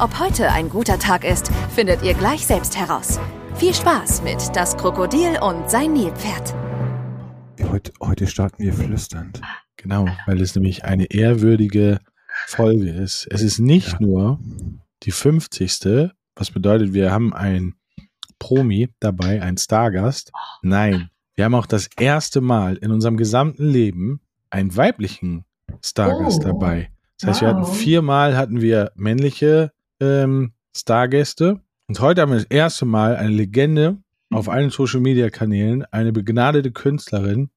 Ob heute ein guter Tag ist, findet ihr gleich selbst heraus. Viel Spaß mit Das Krokodil und sein Nilpferd. Heute, heute starten wir flüsternd. Genau, weil es nämlich eine ehrwürdige Folge ist. Es ist nicht ja. nur die 50. Was bedeutet, wir haben ein Promi dabei, ein Stargast. Nein, wir haben auch das erste Mal in unserem gesamten Leben einen weiblichen Stargast oh, dabei. Das heißt, wow. wir hatten viermal hatten wir männliche ähm, Stargäste und heute haben wir das erste Mal eine Legende auf allen Social Media Kanälen, eine begnadete Künstlerin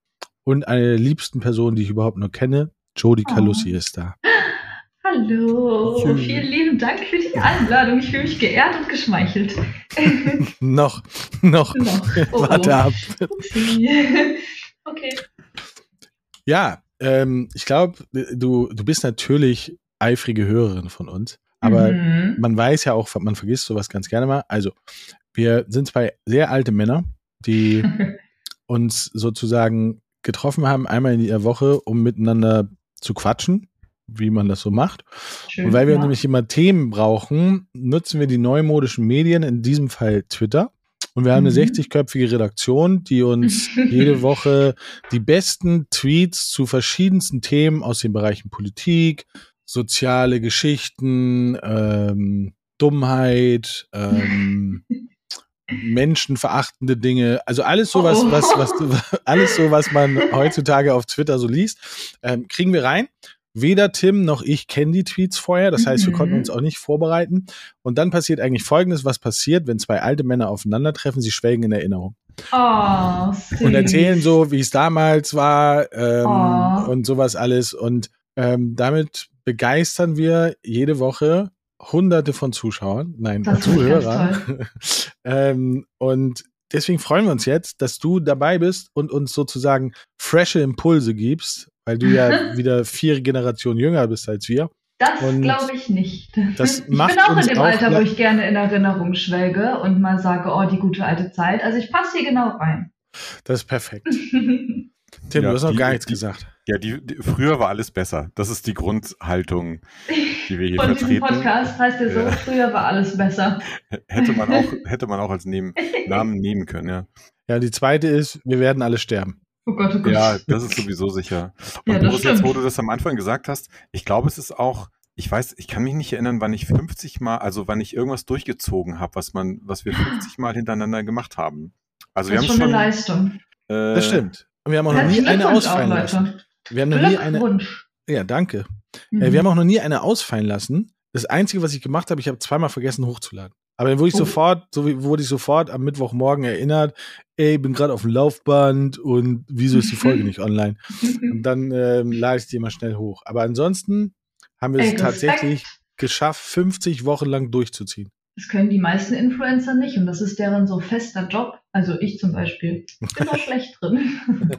und eine der liebsten Personen, die ich überhaupt nur kenne. Jodie oh. Calussi ist da. Hallo, Schön. vielen lieben Dank für die Einladung. Ich fühle mich geehrt und geschmeichelt. noch, noch. noch. Oh, Warte oh. ab. okay. Ja, ähm, ich glaube, du, du bist natürlich eifrige Hörerin von uns. Aber mhm. man weiß ja auch, man vergisst sowas ganz gerne mal. Also, wir sind zwei sehr alte Männer, die uns sozusagen getroffen haben, einmal in der Woche, um miteinander zu quatschen wie man das so macht. Schön, und weil wir ja. nämlich immer Themen brauchen, nutzen wir die neumodischen Medien, in diesem Fall Twitter. Und wir haben eine 60-köpfige mhm. Redaktion, die uns jede Woche die besten Tweets zu verschiedensten Themen aus den Bereichen Politik, soziale Geschichten, ähm, Dummheit, ähm, menschenverachtende Dinge, also alles sowas, oh. was, was, alles so, was man heutzutage auf Twitter so liest, ähm, kriegen wir rein. Weder Tim noch ich kennen die Tweets vorher. Das heißt, wir konnten mhm. uns auch nicht vorbereiten. Und dann passiert eigentlich Folgendes, was passiert, wenn zwei alte Männer aufeinandertreffen, sie schwelgen in Erinnerung. Oh, und erzählen so, wie es damals war ähm, oh. und sowas alles. Und ähm, damit begeistern wir jede Woche hunderte von Zuschauern, nein, Zuhörern. ähm, und deswegen freuen wir uns jetzt, dass du dabei bist und uns sozusagen frische Impulse gibst weil du ja wieder vier Generationen jünger bist als wir. Das glaube ich nicht. Das ich macht bin auch in dem auch Alter, wo ich gerne in Erinnerung schwelge und mal sage, oh, die gute alte Zeit. Also ich passe hier genau rein. Das ist perfekt. Tim, ja, du hast noch die, gar nichts die, gesagt. Ja, die, die, früher war alles besser. Das ist die Grundhaltung, die wir hier Von vertreten. Von Podcast heißt ja so, ja. früher war alles besser. Hätte man auch, hätte man auch als Neben, Namen nehmen können, ja. Ja, die zweite ist, wir werden alle sterben. Oh Gott, oh Gott. Ja, das ist sowieso sicher. Und ja, Boris, jetzt, wo du das am Anfang gesagt hast, ich glaube, es ist auch, ich weiß, ich kann mich nicht erinnern, wann ich 50 Mal, also wann ich irgendwas durchgezogen habe, was man, was wir 50 Mal hintereinander gemacht haben. Also das wir haben schon eine Leistung. Äh, das stimmt. Und wir haben auch noch nie eine ausfallen auch, lassen. Wir haben noch nie eine. Ja, danke. Mhm. wir haben auch noch nie eine ausfallen lassen. Das Einzige, was ich gemacht habe, ich habe zweimal vergessen hochzuladen. Aber dann wurde ich oh. sofort, so wurde ich sofort am Mittwochmorgen erinnert, ey, bin gerade auf dem Laufband und wieso ist die Folge nicht online? Und dann ähm, lade ich die mal schnell hoch. Aber ansonsten haben wir es tatsächlich geschafft, 50 Wochen lang durchzuziehen. Das können die meisten Influencer nicht und das ist deren so fester Job. Also ich zum Beispiel. Ich bin da schlecht drin.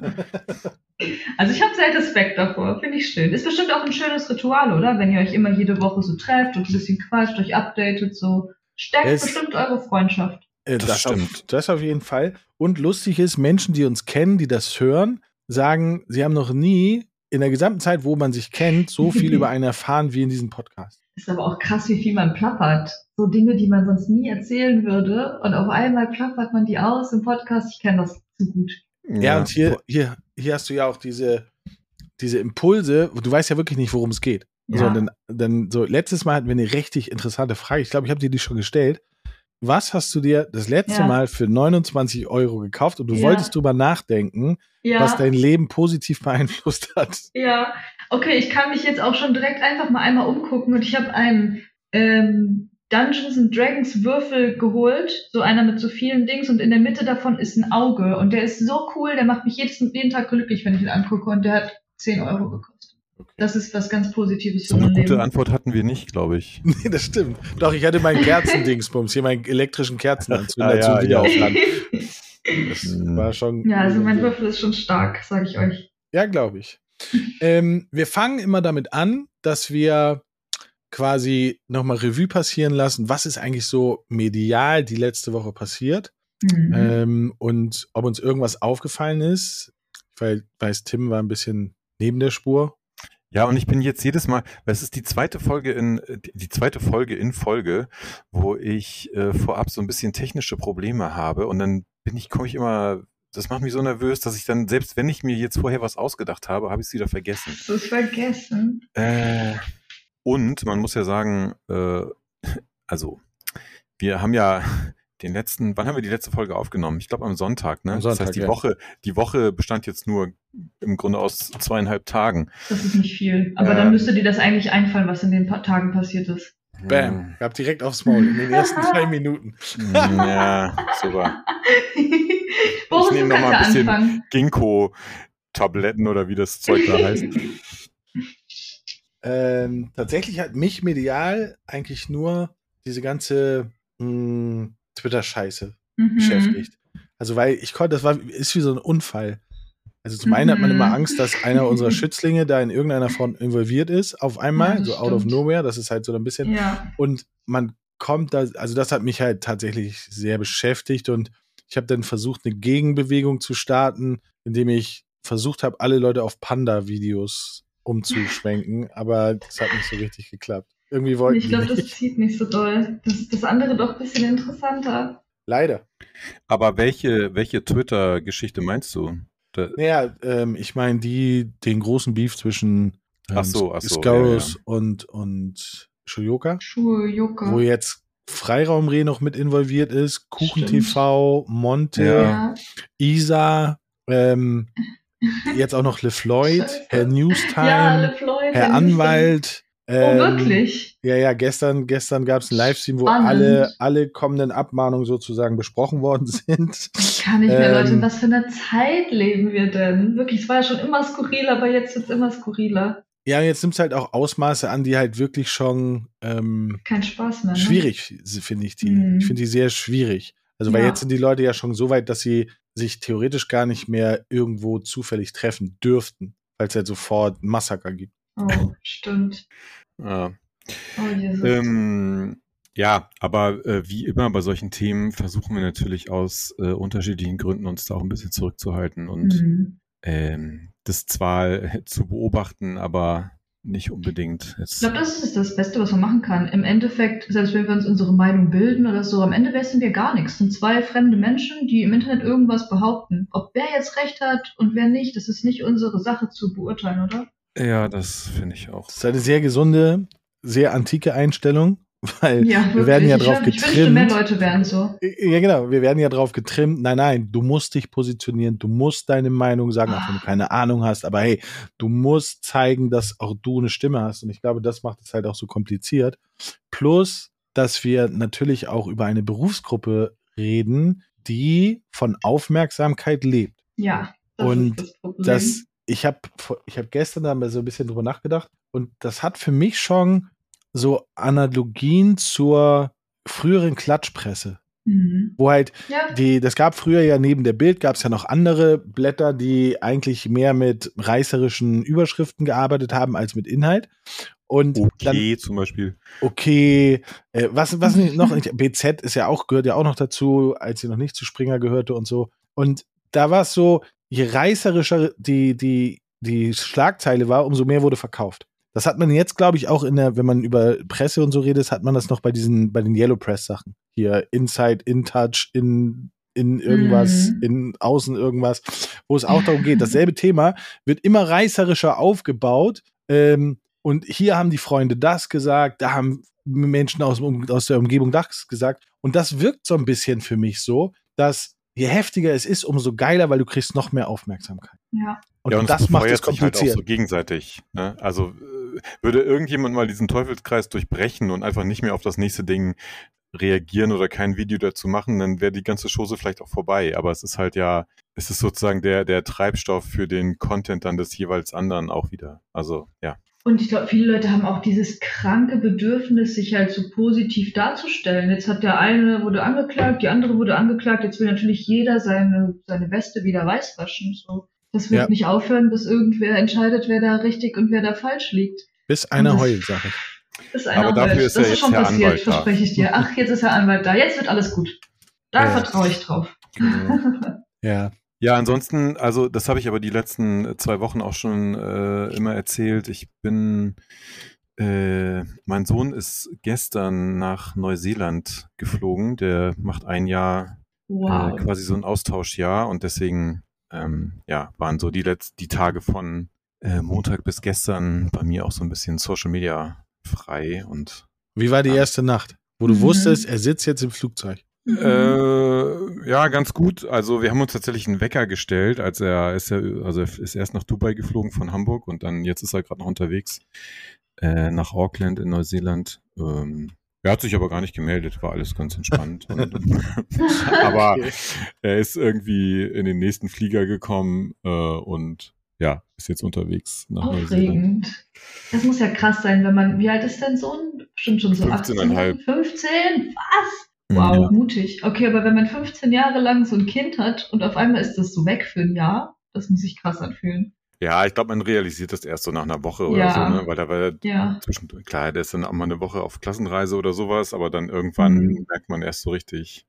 also ich habe sehr Respekt davor. Finde ich schön. Ist bestimmt auch ein schönes Ritual, oder? Wenn ihr euch immer jede Woche so trefft und ein bisschen quatscht, euch updatet, so. Stärkt es, bestimmt eure Freundschaft. Äh, das, das stimmt. Auf, das auf jeden Fall. Und lustig ist, Menschen, die uns kennen, die das hören, sagen, sie haben noch nie in der gesamten Zeit, wo man sich kennt, so viel über einen erfahren wie in diesem Podcast. Ist aber auch krass, wie viel man plappert. So Dinge, die man sonst nie erzählen würde. Und auf einmal plappert man die aus im Podcast. Ich kenne das zu gut. Ja, ja, und hier, hier, hier hast du ja auch diese, diese Impulse. Du weißt ja wirklich nicht, worum es geht. Ja. So, dann, dann, so, letztes Mal hatten wir eine richtig interessante Frage. Ich glaube, ich habe dir die schon gestellt. Was hast du dir das letzte ja. Mal für 29 Euro gekauft und du ja. wolltest drüber nachdenken, was dein Leben positiv beeinflusst hat? Ja, okay, ich kann mich jetzt auch schon direkt einfach mal einmal umgucken und ich habe einen ähm, Dungeons and Dragons Würfel geholt, so einer mit so vielen Dings und in der Mitte davon ist ein Auge und der ist so cool, der macht mich jedes, jeden Tag glücklich, wenn ich ihn angucke und der hat 10 Euro gekostet. Okay. Das ist was ganz Positives. So eine gute Leben. Antwort hatten wir nicht, glaube ich. nee, das stimmt. Doch, ich hatte meinen Kerzendingsbums, hier meinen elektrischen Kerzenanzünder ah, ja, zum Wiederaufladen. Das hm. war schon. Ja, also mein Würfel ist schon stark, sage ich euch. Ja, glaube ich. ähm, wir fangen immer damit an, dass wir quasi nochmal Revue passieren lassen, was ist eigentlich so medial die letzte Woche passiert mhm. ähm, und ob uns irgendwas aufgefallen ist. Weil weiß, Tim war ein bisschen neben der Spur. Ja, und ich bin jetzt jedes Mal, weil es ist die zweite Folge in die zweite Folge in Folge, wo ich äh, vorab so ein bisschen technische Probleme habe und dann bin ich komme ich immer das macht mich so nervös, dass ich dann, selbst wenn ich mir jetzt vorher was ausgedacht habe, habe ich es wieder vergessen. Hast du es vergessen? Äh, und man muss ja sagen, äh, also wir haben ja den letzten, wann haben wir die letzte Folge aufgenommen? Ich glaube am Sonntag, ne? Am Sonntag, das heißt, die ja. Woche, die Woche bestand jetzt nur im Grunde aus zweieinhalb Tagen. Das ist nicht viel. Aber äh, dann müsste dir das eigentlich einfallen, was in den Tagen passiert ist. Bam, hm. gab direkt aufs Maul in den ersten drei Minuten. Ja, super. ich nehme noch mal ein bisschen Ginkgo-Tabletten oder wie das Zeug da heißt. Ähm, tatsächlich hat mich medial eigentlich nur diese ganze hm, Twitter-Scheiße mhm. beschäftigt. Also, weil ich konnte, das war, ist wie so ein Unfall. Also zum einen mhm. hat man immer mhm. Angst, dass einer unserer Schützlinge da in irgendeiner Form involviert ist, auf einmal, ja, so out of nowhere, das ist halt so ein bisschen. Ja. Und man kommt da, also das hat mich halt tatsächlich sehr beschäftigt und ich habe dann versucht, eine Gegenbewegung zu starten, indem ich versucht habe, alle Leute auf Panda-Videos umzuschwenken, aber das hat nicht so richtig geklappt. Irgendwie wollten Ich glaube, das zieht nicht so doll. Das ist das andere doch ein bisschen interessanter. Leider. Aber welche, welche Twitter-Geschichte meinst du? Da naja, ähm, ich meine die, den großen Beef zwischen ähm, ach so, ach so, Scaurus ja, ja. und, und Shuyoka. Shuyoka. Wo jetzt Freiraumreh noch mit involviert ist, Kuchen TV, Monte, ja. Isa, ähm, jetzt auch noch LeFloid, Herr Newstime, Herr Anwalt. Ähm, oh, wirklich? Ja, ja, gestern, gestern gab es ein Livestream, wo alle, alle kommenden Abmahnungen sozusagen besprochen worden sind. Ich kann nicht mehr, ähm, Leute. Was für eine Zeit leben wir denn? Wirklich, es war ja schon immer skurril, aber jetzt wird es immer skurriler. Ja, jetzt nimmt es halt auch Ausmaße an, die halt wirklich schon ähm, kein Spaß mehr. Ne? Schwierig, finde ich die. Mhm. Ich finde die sehr schwierig. Also, weil ja. jetzt sind die Leute ja schon so weit, dass sie sich theoretisch gar nicht mehr irgendwo zufällig treffen dürften, weil es halt sofort Massaker gibt. Oh, stimmt. ja. Oh, Jesus. Ähm, ja, aber äh, wie immer bei solchen Themen versuchen wir natürlich aus äh, unterschiedlichen Gründen uns da auch ein bisschen zurückzuhalten und mhm. ähm, das zwar zu beobachten, aber nicht unbedingt. Jetzt. Ich glaube, das ist das Beste, was man machen kann. Im Endeffekt, selbst wenn wir uns unsere Meinung bilden oder so, am Ende wissen wir gar nichts. Es sind zwei fremde Menschen, die im Internet irgendwas behaupten. Ob wer jetzt recht hat und wer nicht, das ist nicht unsere Sache zu beurteilen, oder? Ja, das finde ich auch. Das ist eine sehr gesunde, sehr antike Einstellung. Weil ja, wir werden ja drauf ich getrimmt. Ich wünschte, mehr Leute wären so. Ja, genau. Wir werden ja drauf getrimmt. Nein, nein, du musst dich positionieren. Du musst deine Meinung sagen, auch wenn du keine Ahnung hast. Aber hey, du musst zeigen, dass auch du eine Stimme hast. Und ich glaube, das macht es halt auch so kompliziert. Plus, dass wir natürlich auch über eine Berufsgruppe reden, die von Aufmerksamkeit lebt. Ja. Das und das, das, ich habe ich hab gestern da mal so ein bisschen drüber nachgedacht. Und das hat für mich schon so Analogien zur früheren Klatschpresse. Mhm. Wo halt ja. die, das gab früher ja neben der Bild gab es ja noch andere Blätter, die eigentlich mehr mit reißerischen Überschriften gearbeitet haben als mit Inhalt. Und okay, dann, zum Beispiel. Okay, äh, was, was noch? BZ ist ja auch, gehört ja auch noch dazu, als sie noch nicht zu Springer gehörte und so. Und da war es so, je reißerischer die, die, die Schlagzeile war, umso mehr wurde verkauft. Das hat man jetzt, glaube ich, auch in der, wenn man über Presse und so redet, hat man das noch bei diesen, bei den Yellow Press Sachen. Hier Inside, In Touch, in, in irgendwas, mhm. in außen irgendwas, wo es auch darum geht. Dasselbe Thema wird immer reißerischer aufgebaut. Ähm, und hier haben die Freunde das gesagt, da haben Menschen aus, aus der Umgebung das gesagt. Und das wirkt so ein bisschen für mich so, dass je heftiger es ist, umso geiler, weil du kriegst noch mehr Aufmerksamkeit. Ja. Und, ja, und das macht es kompliziert. Halt auch so gegenseitig. Ne? Also würde irgendjemand mal diesen Teufelskreis durchbrechen und einfach nicht mehr auf das nächste Ding reagieren oder kein Video dazu machen, dann wäre die ganze Chose vielleicht auch vorbei. Aber es ist halt ja, es ist sozusagen der, der Treibstoff für den Content dann des jeweils anderen auch wieder. Also, ja. Und ich glaube, viele Leute haben auch dieses kranke Bedürfnis, sich halt so positiv darzustellen. Jetzt hat der eine wurde angeklagt, die andere wurde angeklagt. Jetzt will natürlich jeder seine, seine Weste wieder weiß waschen. So. Das wird ja. nicht aufhören, bis irgendwer entscheidet, wer da richtig und wer da falsch liegt. Bis einer heult, sag ich. Bis einer Aber dafür ist das ist schon passiert, Anwalt verspreche ich dir. Ach, jetzt ist der Anwalt da. Jetzt wird alles gut. Da ja. vertraue ich drauf. ja. Ja, ansonsten, also das habe ich aber die letzten zwei Wochen auch schon äh, immer erzählt. Ich bin, äh, mein Sohn ist gestern nach Neuseeland geflogen. Der macht ein Jahr äh, wow. äh, quasi so ein Austauschjahr und deswegen, ähm, ja, waren so die letzten die Tage von äh, Montag bis gestern bei mir auch so ein bisschen Social Media frei und. Wie war die erste Nacht, wo du mhm. wusstest, er sitzt jetzt im Flugzeug? Mhm. Äh, ja, ganz gut. Also wir haben uns tatsächlich einen Wecker gestellt, als er ist ja, also ist erst nach Dubai geflogen von Hamburg und dann jetzt ist er gerade noch unterwegs äh, nach Auckland in Neuseeland. Ähm, er hat sich aber gar nicht gemeldet, war alles ganz entspannt. und, aber er ist irgendwie in den nächsten Flieger gekommen äh, und ja, ist jetzt unterwegs nach Aufregend. Neuseeland. Das muss ja krass sein, wenn man, wie alt ist dein Sohn? Bestimmt schon so 15 18, 15? Was? Wow, ja. mutig. Okay, aber wenn man 15 Jahre lang so ein Kind hat und auf einmal ist das so weg für ein Jahr, das muss sich krass anfühlen. Ja, ich glaube, man realisiert das erst so nach einer Woche oder ja. so, ne? weil da war ja zwischendurch, klar, der ist dann auch mal eine Woche auf Klassenreise oder sowas, aber dann irgendwann mhm. merkt man erst so richtig,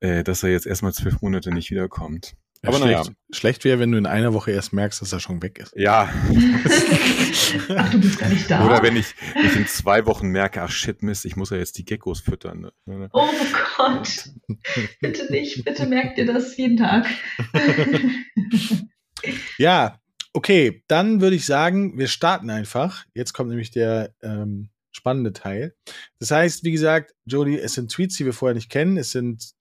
äh, dass er jetzt erstmal zwölf Monate nicht wiederkommt. Ja, aber schlecht, naja. schlecht wäre, wenn du in einer Woche erst merkst, dass er schon weg ist. Ja. ach, du bist gar nicht da. Oder wenn ich, ich in zwei Wochen merke, ach shit, Mist, ich muss ja jetzt die Geckos füttern. Ne? Oh Gott. bitte nicht, bitte merkt ihr das jeden Tag. ja, okay, dann würde ich sagen, wir starten einfach. Jetzt kommt nämlich der ähm, spannende Teil. Das heißt, wie gesagt, Jody, es sind Tweets, die wir vorher nicht kennen. Es sind,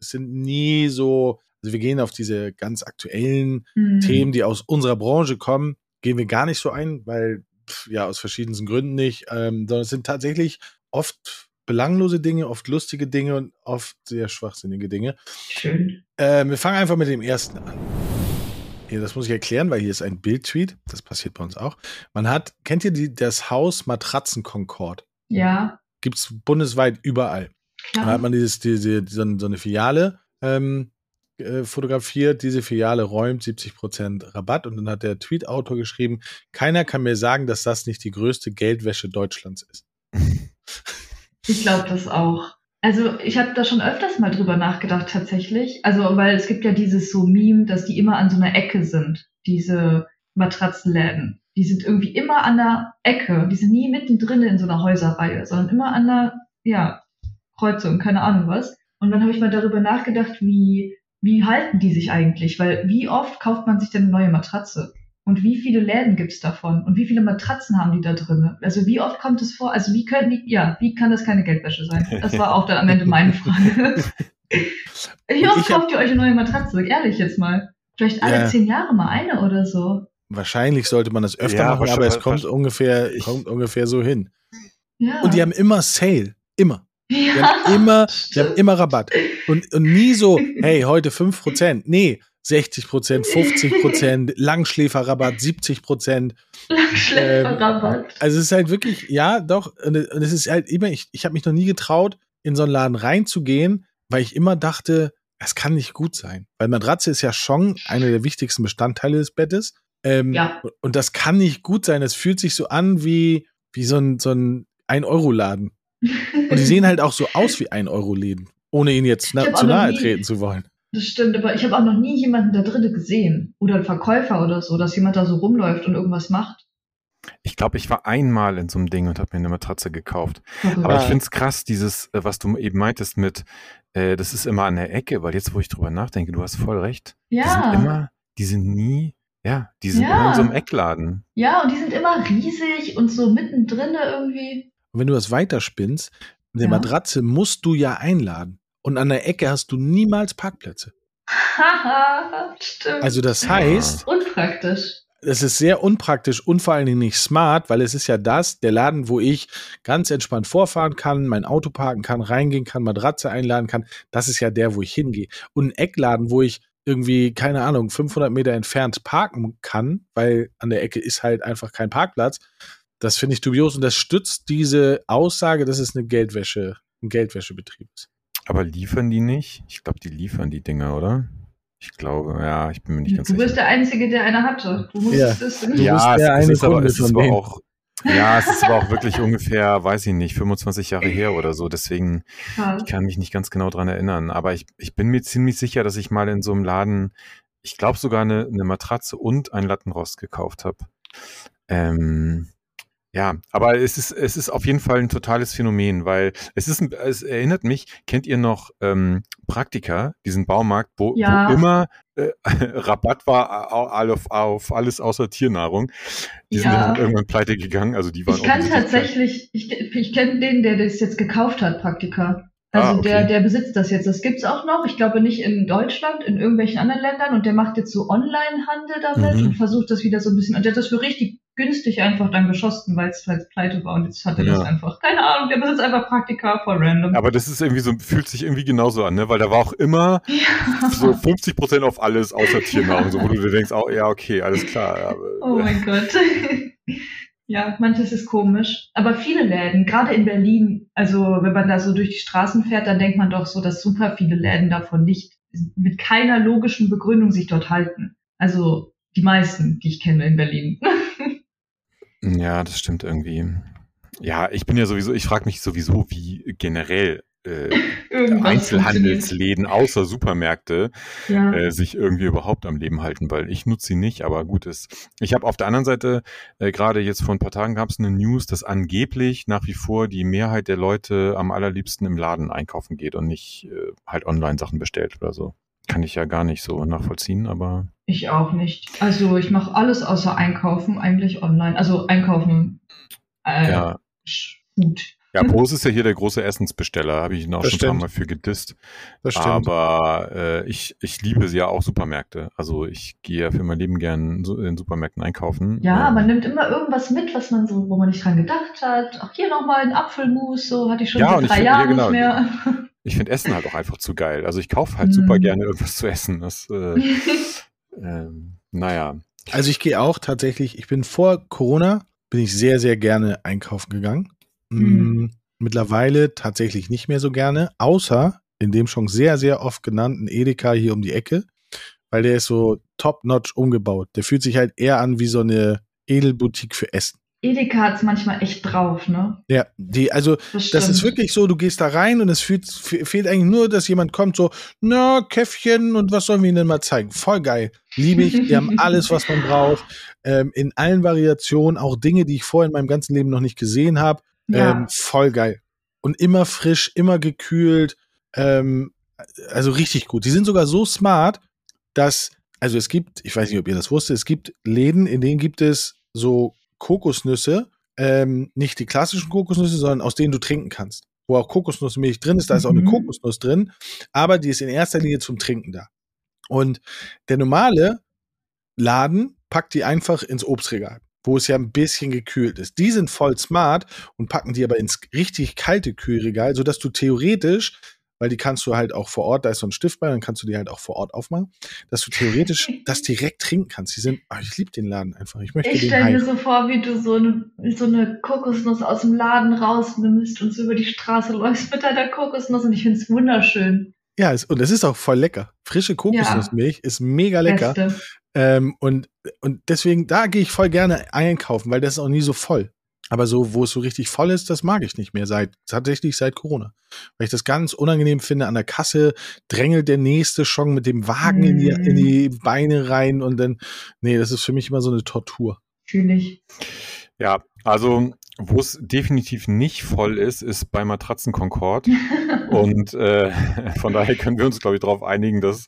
es sind nie so also wir gehen auf diese ganz aktuellen mhm. Themen, die aus unserer Branche kommen, gehen wir gar nicht so ein, weil pff, ja aus verschiedensten Gründen nicht, ähm, sondern es sind tatsächlich oft belanglose Dinge, oft lustige Dinge und oft sehr schwachsinnige Dinge. Schön. Äh, wir fangen einfach mit dem ersten an. Hier, das muss ich erklären, weil hier ist ein Bildtweet. Das passiert bei uns auch. Man hat, kennt ihr die, das Haus Matratzen Concord? Ja. Gibt es bundesweit überall. Klar. Da hat man dieses, diese, so eine Filiale ähm, äh, fotografiert, diese Filiale räumt 70% Rabatt und dann hat der Tweet-Autor geschrieben, keiner kann mir sagen, dass das nicht die größte Geldwäsche Deutschlands ist. Ich glaube das auch. Also ich habe da schon öfters mal drüber nachgedacht tatsächlich. Also weil es gibt ja dieses so Meme, dass die immer an so einer Ecke sind, diese Matratzenläden. Die sind irgendwie immer an der Ecke. Die sind nie mittendrin in so einer Häuserreihe, sondern immer an der, ja, Kreuzung, keine Ahnung was. Und dann habe ich mal darüber nachgedacht, wie wie halten die sich eigentlich? Weil wie oft kauft man sich denn eine neue Matratze? Und wie viele Läden gibt's davon? Und wie viele Matratzen haben die da drin? Also wie oft kommt es vor? Also wie können die, ja, wie kann das keine Geldwäsche sein? Das war auch dann am Ende meine Frage. wie oft kauft ihr euch eine neue Matratze? Ehrlich jetzt mal. Vielleicht alle ja. zehn Jahre mal eine oder so. Wahrscheinlich sollte man das öfter ja, machen, aber es kommt ungefähr, kommt ungefähr so hin. Ja. Und die haben immer Sale. Immer. Ja, die haben immer, die haben immer Rabatt. Und, und nie so, hey, heute 5%. Nee, 60% 50% Langschläferrabatt, 70% Langschläferrabatt. Ähm, also es ist halt wirklich, ja, doch, und es ist halt immer, ich, ich habe mich noch nie getraut, in so einen Laden reinzugehen, weil ich immer dachte, das kann nicht gut sein. Weil Matratze ist ja schon einer der wichtigsten Bestandteile des Bettes. Ähm, ja. Und das kann nicht gut sein. Das fühlt sich so an wie, wie so ein, so ein 1-Euro-Laden. Und die sehen halt auch so aus wie 1-Euro-Läden, ohne ihnen jetzt na zu nahe nie, treten zu wollen. Das stimmt, aber ich habe auch noch nie jemanden da drinnen gesehen. Oder einen Verkäufer oder so, dass jemand da so rumläuft und irgendwas macht. Ich glaube, ich war einmal in so einem Ding und habe mir eine Matratze gekauft. Okay. Aber ich finde es krass, dieses, äh, was du eben meintest mit, äh, das ist immer an der Ecke, weil jetzt, wo ich drüber nachdenke, du hast voll recht. Ja. Die sind immer, die sind nie, ja, die sind ja. immer in so einem Eckladen. Ja, und die sind immer riesig und so mittendrin irgendwie. Und wenn du das weiterspinnst, eine ja. Matratze musst du ja einladen. Und an der Ecke hast du niemals Parkplätze. Haha, stimmt. Also das heißt. Unpraktisch. es ist sehr unpraktisch und vor allen Dingen nicht smart, weil es ist ja das, der Laden, wo ich ganz entspannt vorfahren kann, mein Auto parken kann, reingehen kann, Matratze einladen kann. Das ist ja der, wo ich hingehe. Und ein Eckladen, wo ich irgendwie, keine Ahnung, 500 Meter entfernt parken kann, weil an der Ecke ist halt einfach kein Parkplatz. Das finde ich dubios und das stützt diese Aussage, dass es eine Geldwäsche, ein Geldwäschebetrieb ist. Aber liefern die nicht? Ich glaube, die liefern die Dinger, oder? Ich glaube, ja, ich bin mir nicht ganz sicher. Du bist der Einzige, der eine hatte. Du musst ja. es. Du ja, der es, eine ist aber, es ist aber auch, ja, es ist aber auch wirklich ungefähr, weiß ich nicht, 25 Jahre her oder so. Deswegen, ich kann mich nicht ganz genau dran erinnern. Aber ich, ich bin mir ziemlich sicher, dass ich mal in so einem Laden, ich glaube sogar eine, eine Matratze und ein Lattenrost gekauft habe. Ähm, ja, aber es ist, es ist auf jeden Fall ein totales Phänomen, weil es ist, es erinnert mich, kennt ihr noch ähm, Praktika, diesen Baumarkt, wo, ja. wo immer äh, Rabatt war auf, auf alles außer Tiernahrung. Die ja. sind dann irgendwann pleite gegangen, also die waren Ich kann tatsächlich, ich, ich kenne den, der das jetzt gekauft hat, Praktika. Also ah, okay. der, der besitzt das jetzt. Das gibt's auch noch. Ich glaube nicht in Deutschland, in irgendwelchen anderen Ländern. Und der macht jetzt so Online-Handel damit mhm. und versucht das wieder so ein bisschen. Und der hat das für richtig günstig einfach dann geschossen, weil es halt pleite war. Und jetzt hat er ja. das einfach. Keine Ahnung, der besitzt einfach Praktika voll random. Aber das ist irgendwie so, fühlt sich irgendwie genauso an, ne? Weil da war auch immer ja. so 50 Prozent auf alles außer Tiernahrung, so wo du dir denkst, oh, ja, okay, alles klar. Aber, oh mein Gott. Ja, manches ist komisch. Aber viele Läden, gerade in Berlin, also wenn man da so durch die Straßen fährt, dann denkt man doch so, dass super viele Läden davon nicht mit keiner logischen Begründung sich dort halten. Also die meisten, die ich kenne in Berlin. ja, das stimmt irgendwie. Ja, ich bin ja sowieso, ich frage mich sowieso, wie generell äh, Einzelhandelsläden außer Supermärkte ja. äh, sich irgendwie überhaupt am Leben halten, weil ich nutze sie nicht, aber gut ist. Ich habe auf der anderen Seite, äh, gerade jetzt vor ein paar Tagen gab es eine News, dass angeblich nach wie vor die Mehrheit der Leute am allerliebsten im Laden einkaufen geht und nicht äh, halt online Sachen bestellt oder so. Kann ich ja gar nicht so nachvollziehen, aber. Ich auch nicht. Also ich mache alles außer einkaufen eigentlich online. Also einkaufen äh, ja. gut. Ja, Bose ist ja hier der große Essensbesteller, habe ich ihn auch das schon stimmt. ein paar Mal für gedisst. Das stimmt. Aber äh, ich, ich liebe sie ja auch Supermärkte. Also ich gehe ja für mein Leben gern in Supermärkten einkaufen. Ja, ähm, man nimmt immer irgendwas mit, was man so, wo man nicht dran gedacht hat. Ach, hier nochmal ein Apfelmus, so hatte ich schon ja, seit drei Jahren genau, nicht mehr. Ich finde Essen halt auch einfach zu geil. Also ich kaufe halt mm. super gerne irgendwas zu essen. Das, äh, ähm, naja. Also ich gehe auch tatsächlich, ich bin vor Corona, bin ich sehr, sehr gerne einkaufen gegangen. Mhm. Mittlerweile tatsächlich nicht mehr so gerne, außer in dem schon sehr, sehr oft genannten Edeka hier um die Ecke, weil der ist so top-notch umgebaut. Der fühlt sich halt eher an wie so eine Edelboutique für Essen. Edeka hat es manchmal echt drauf, ne? Ja, die, also das, das, ist wirklich so, du gehst da rein und es fühlt, fehlt eigentlich nur, dass jemand kommt, so, na, Käffchen und was sollen wir ihnen denn mal zeigen? Voll geil. Liebe ich, die haben alles, was man braucht. Ähm, in allen Variationen, auch Dinge, die ich vorher in meinem ganzen Leben noch nicht gesehen habe. Ja. Ähm, voll geil. Und immer frisch, immer gekühlt. Ähm, also richtig gut. Die sind sogar so smart, dass, also es gibt, ich weiß nicht, ob ihr das wusstet, es gibt Läden, in denen gibt es so Kokosnüsse, ähm, nicht die klassischen Kokosnüsse, sondern aus denen du trinken kannst. Wo auch Kokosnussmilch drin ist, da ist auch eine mhm. Kokosnuss drin, aber die ist in erster Linie zum Trinken da. Und der normale Laden packt die einfach ins Obstregal wo es ja ein bisschen gekühlt ist. Die sind voll smart und packen die aber ins richtig kalte Kühlregal, sodass du theoretisch, weil die kannst du halt auch vor Ort, da ist so ein Stift bei, dann kannst du die halt auch vor Ort aufmachen, dass du theoretisch das direkt trinken kannst. Die sind, oh, ich liebe den Laden einfach. Ich möchte Ich stelle mir so vor, wie du so eine, so eine Kokosnuss aus dem Laden rausnimmst und so über die Straße läufst mit deiner Kokosnuss und ich finde es wunderschön. Ja, es, und es ist auch voll lecker. Frische Kokosnussmilch ja. ist mega lecker. Ähm, und, und deswegen, da gehe ich voll gerne einkaufen, weil das ist auch nie so voll. Aber so, wo es so richtig voll ist, das mag ich nicht mehr seit, tatsächlich seit Corona. Weil ich das ganz unangenehm finde, an der Kasse drängelt der nächste schon mit dem Wagen mm. in, die, in die mm. Beine rein und dann, nee, das ist für mich immer so eine Tortur. Fühle ich. Ja, also wo es definitiv nicht voll ist, ist bei Matratzen Concord. und äh, von daher können wir uns, glaube ich, darauf einigen, dass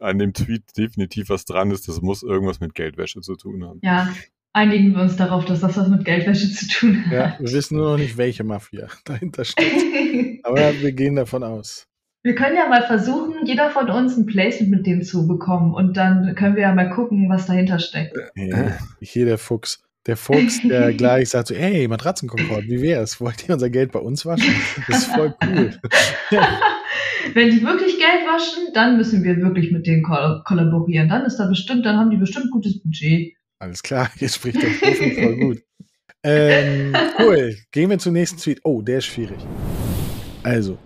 an dem Tweet definitiv was dran ist. Das muss irgendwas mit Geldwäsche zu tun haben. Ja, einigen wir uns darauf, dass das was mit Geldwäsche zu tun hat. Ja, wir wissen nur noch nicht, welche Mafia dahinter steht. Aber wir gehen davon aus. Wir können ja mal versuchen, jeder von uns ein Placement mit dem zu bekommen und dann können wir ja mal gucken, was dahinter steckt. Hey, hier der Fuchs. Der Fuchs, der gleich sagt so, hey, Matratzenkonkord, wie wär's? Wollt ihr unser Geld bei uns waschen? Das ist voll cool. Wenn die wirklich Geld waschen, dann müssen wir wirklich mit denen kollaborieren. Dann ist da bestimmt, dann haben die bestimmt gutes Budget. Alles klar, jetzt spricht der Profi voll gut. Ähm, cool. Gehen wir zum nächsten Tweet. Oh, der ist schwierig. Also,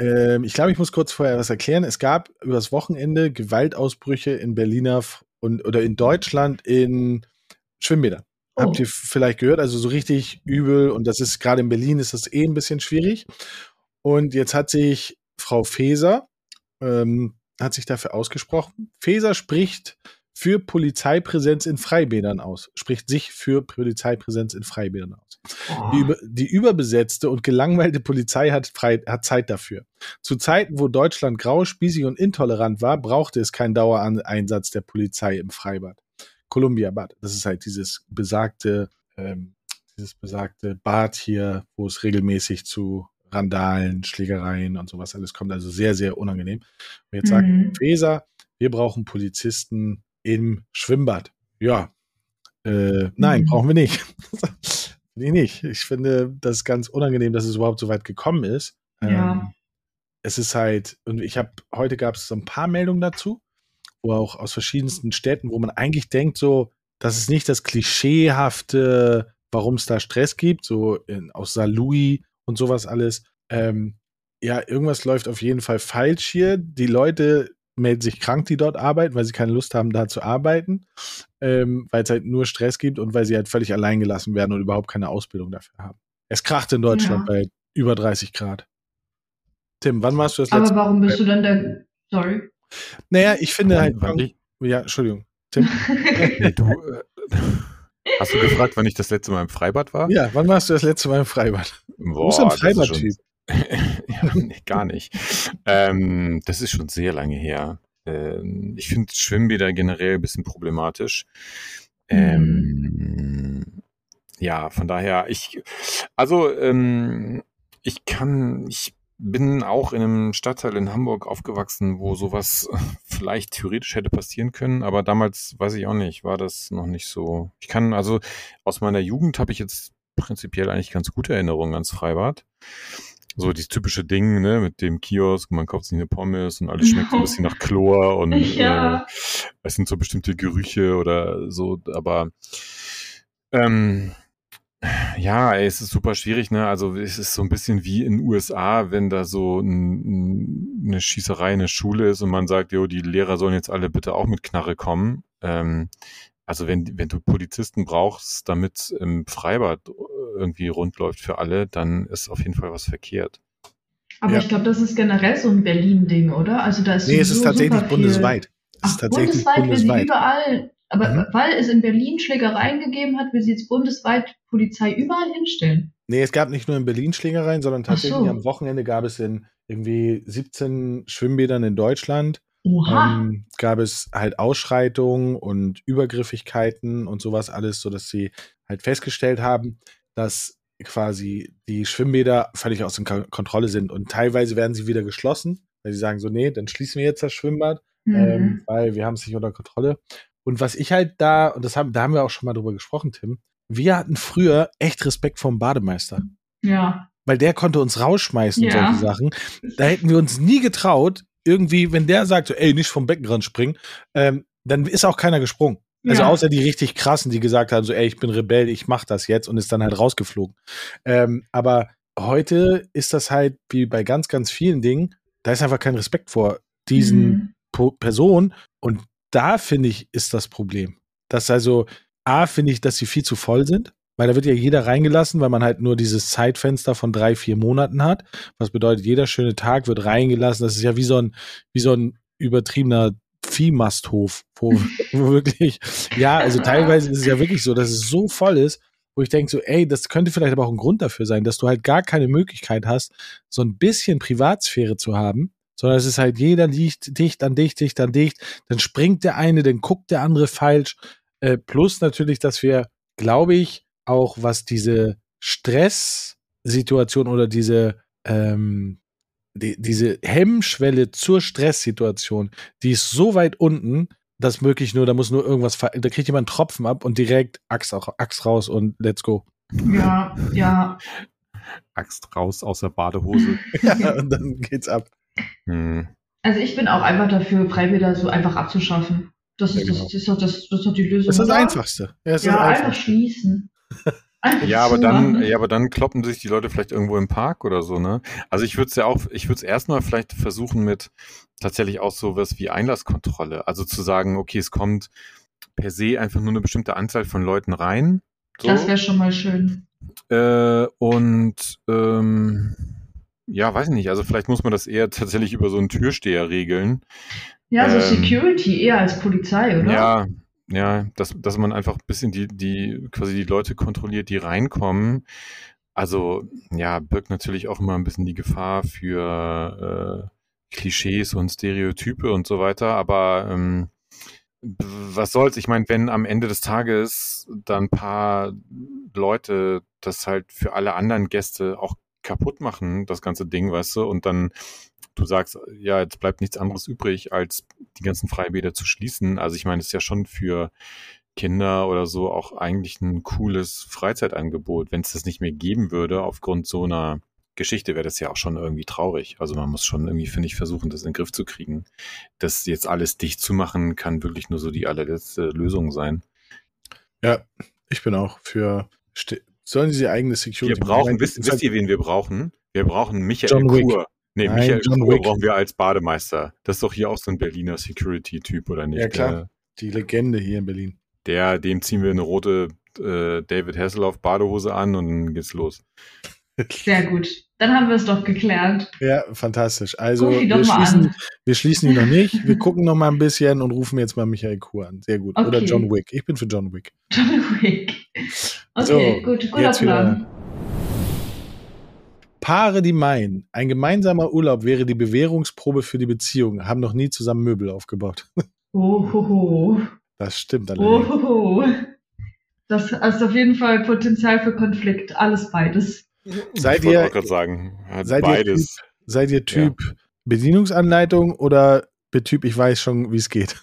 ähm, ich glaube, ich muss kurz vorher was erklären. Es gab übers Wochenende Gewaltausbrüche in Berliner und oder in Deutschland in Schwimmbädern. Oh. Habt ihr vielleicht gehört? Also so richtig übel und das ist gerade in Berlin ist das eh ein bisschen schwierig. Und jetzt hat sich Frau Feser ähm, hat sich dafür ausgesprochen. Feser spricht für Polizeipräsenz in Freibädern aus, spricht sich für Polizeipräsenz in Freibädern aus. Oh. Die, über, die, überbesetzte und gelangweilte Polizei hat, frei, hat Zeit dafür. Zu Zeiten, wo Deutschland grau, spießig und intolerant war, brauchte es keinen Dauereinsatz der Polizei im Freibad. Columbia Bad. Das ist halt dieses besagte, ähm, dieses besagte Bad hier, wo es regelmäßig zu Randalen, Schlägereien und sowas alles kommt. Also sehr, sehr unangenehm. Und jetzt sagt mhm. Feser, wir brauchen Polizisten im Schwimmbad. Ja, äh, nein, mhm. brauchen wir nicht. nee, nicht. Ich finde das ganz unangenehm, dass es überhaupt so weit gekommen ist. Ja. Ähm, es ist halt, und ich habe, heute gab es so ein paar Meldungen dazu wo auch aus verschiedensten Städten, wo man eigentlich denkt, so, das ist nicht das klischeehafte, warum es da Stress gibt, so in, aus Saarlouis und sowas alles. Ähm, ja, irgendwas läuft auf jeden Fall falsch hier. Die Leute melden sich krank, die dort arbeiten, weil sie keine Lust haben, da zu arbeiten, ähm, weil es halt nur Stress gibt und weil sie halt völlig allein gelassen werden und überhaupt keine Ausbildung dafür haben. Es kracht in Deutschland ja. bei über 30 Grad. Tim, wann warst du das letzte Aber warum bist du denn der, sorry, naja, ich finde halt. Ja, Entschuldigung. Tim. nee, du, äh, hast du gefragt, wann ich das letzte Mal im Freibad war? Ja, wann warst du das letzte Mal im Freibad? Boah, du bist ein Freibad-Typ. ja, nee, gar nicht. Ähm, das ist schon sehr lange her. Ähm, ich finde Schwimmbäder generell ein bisschen problematisch. Ähm, mhm. Ja, von daher, ich, also, ähm, ich kann, ich bin auch in einem Stadtteil in Hamburg aufgewachsen, wo sowas vielleicht theoretisch hätte passieren können, aber damals weiß ich auch nicht, war das noch nicht so. Ich kann also aus meiner Jugend habe ich jetzt prinzipiell eigentlich ganz gute Erinnerungen ans Freibad. So dieses typische Ding, ne, mit dem Kiosk, man kauft sich eine Pommes und alles schmeckt so ein bisschen nach Chlor und ja. äh, es sind so bestimmte Gerüche oder so, aber ähm, ja, ey, es ist super schwierig, ne? Also es ist so ein bisschen wie in den USA, wenn da so ein, eine Schießerei in der Schule ist und man sagt, jo, die Lehrer sollen jetzt alle bitte auch mit Knarre kommen. Ähm, also wenn, wenn du Polizisten brauchst, damit im Freibad irgendwie rund läuft für alle, dann ist auf jeden Fall was verkehrt. Aber ja. ich glaube, das ist generell so ein Berlin-Ding, oder? Also da ist nee, es ist tatsächlich bundesweit. Es ist tatsächlich bundesweit, bundesweit. überall aber mhm. weil es in Berlin Schlägereien gegeben hat, will sie jetzt bundesweit Polizei überall hinstellen. Nee, es gab nicht nur in Berlin Schlägereien, sondern tatsächlich so. am Wochenende gab es in irgendwie 17 Schwimmbädern in Deutschland. Ähm, gab es halt Ausschreitungen und Übergriffigkeiten und sowas alles, sodass sie halt festgestellt haben, dass quasi die Schwimmbäder völlig aus der Kontrolle sind und teilweise werden sie wieder geschlossen, weil sie sagen so, nee, dann schließen wir jetzt das Schwimmbad, mhm. ähm, weil wir haben es nicht unter Kontrolle. Und was ich halt da, und das haben, da haben wir auch schon mal drüber gesprochen, Tim, wir hatten früher echt Respekt vor dem Bademeister. Ja. Weil der konnte uns rausschmeißen, ja. solche Sachen. Da hätten wir uns nie getraut, irgendwie, wenn der sagt, so, ey, nicht vom Beckenrand springen, ähm, dann ist auch keiner gesprungen. Also ja. außer die richtig krassen, die gesagt haben, so, ey, ich bin Rebell, ich mach das jetzt und ist dann halt rausgeflogen. Ähm, aber heute ist das halt wie bei ganz, ganz vielen Dingen, da ist einfach kein Respekt vor diesen mhm. Personen und da finde ich, ist das Problem. Dass also, A, finde ich, dass sie viel zu voll sind, weil da wird ja jeder reingelassen, weil man halt nur dieses Zeitfenster von drei, vier Monaten hat. Was bedeutet, jeder schöne Tag wird reingelassen. Das ist ja wie so ein, wie so ein übertriebener Viehmasthof, wo, wo wirklich, ja, also teilweise ist es ja wirklich so, dass es so voll ist, wo ich denke so, ey, das könnte vielleicht aber auch ein Grund dafür sein, dass du halt gar keine Möglichkeit hast, so ein bisschen Privatsphäre zu haben, sondern es ist halt jeder liegt dicht an dicht, dicht an dicht, dann springt der eine, dann guckt der andere falsch. Äh, plus natürlich, dass wir, glaube ich, auch was diese Stresssituation oder diese, ähm, die, diese Hemmschwelle zur Stresssituation, die ist so weit unten, dass wirklich nur, da muss nur irgendwas, da kriegt jemand einen Tropfen ab und direkt Axt, Axt raus und let's go. Ja, ja. Axt raus aus der Badehose. ja, und dann geht's ab. Hm. Also ich bin auch einfach dafür, Freibäder so einfach abzuschaffen. Das ist, ja, genau. das, ist doch das, das ist doch die Lösung. Das ist das? Einfachste. Ja, das ja das einfach schließen. ja, aber dann, ja, aber dann kloppen sich die Leute vielleicht irgendwo im Park oder so, ne? Also ich würde es ja auch, ich würde es erstmal vielleicht versuchen mit tatsächlich auch sowas wie Einlasskontrolle. Also zu sagen, okay, es kommt per se einfach nur eine bestimmte Anzahl von Leuten rein. So. Das wäre schon mal schön. Äh, und ähm, ja, weiß ich nicht. Also vielleicht muss man das eher tatsächlich über so einen Türsteher regeln. Ja, so ähm, Security eher als Polizei, oder? Ja, ja, dass, dass man einfach ein bisschen die, die, quasi die Leute kontrolliert, die reinkommen. Also, ja, birgt natürlich auch immer ein bisschen die Gefahr für äh, Klischees und Stereotype und so weiter, aber ähm, was soll's? Ich meine, wenn am Ende des Tages dann ein paar Leute das halt für alle anderen Gäste auch kaputt machen, das ganze Ding, weißt du, und dann du sagst, ja, jetzt bleibt nichts anderes übrig, als die ganzen Freibäder zu schließen. Also ich meine, es ist ja schon für Kinder oder so auch eigentlich ein cooles Freizeitangebot. Wenn es das nicht mehr geben würde, aufgrund so einer Geschichte, wäre das ja auch schon irgendwie traurig. Also man muss schon irgendwie, finde ich, versuchen, das in den Griff zu kriegen. Das jetzt alles dicht zu machen, kann wirklich nur so die allerletzte Lösung sein. Ja, ich bin auch für. Sollen sie eigene Security? Wir brauchen, wisst, wisst ihr, wen wir brauchen? Wir brauchen Michael John Kur. Nee, Nein, Michael John Kur brauchen wir als Bademeister. Das ist doch hier auch so ein Berliner Security-Typ, oder nicht? Ja, klar. Der, die Legende hier in Berlin. Der, dem ziehen wir eine rote äh, David Hasselhoff Badehose an und dann geht's los. Sehr gut. Dann haben wir es doch geklärt. Ja, fantastisch. Also wir schließen, wir schließen ihn noch nicht. Wir gucken noch mal ein bisschen und rufen jetzt mal Michael Kur an. Sehr gut. Okay. Oder John Wick. Ich bin für John Wick. John Wick. Okay, so, gut. Guter Plan. Paare, die meinen, ein gemeinsamer Urlaub wäre die Bewährungsprobe für die Beziehung, haben noch nie zusammen Möbel aufgebaut. Oh, Das stimmt allerdings. Oh, das ist auf jeden Fall Potenzial für Konflikt. Alles beides. Seid ihr, auch sagen, seid beides. Ihr typ, seid ihr Typ ja. Bedienungsanleitung oder Typ, ich weiß schon, wie es geht?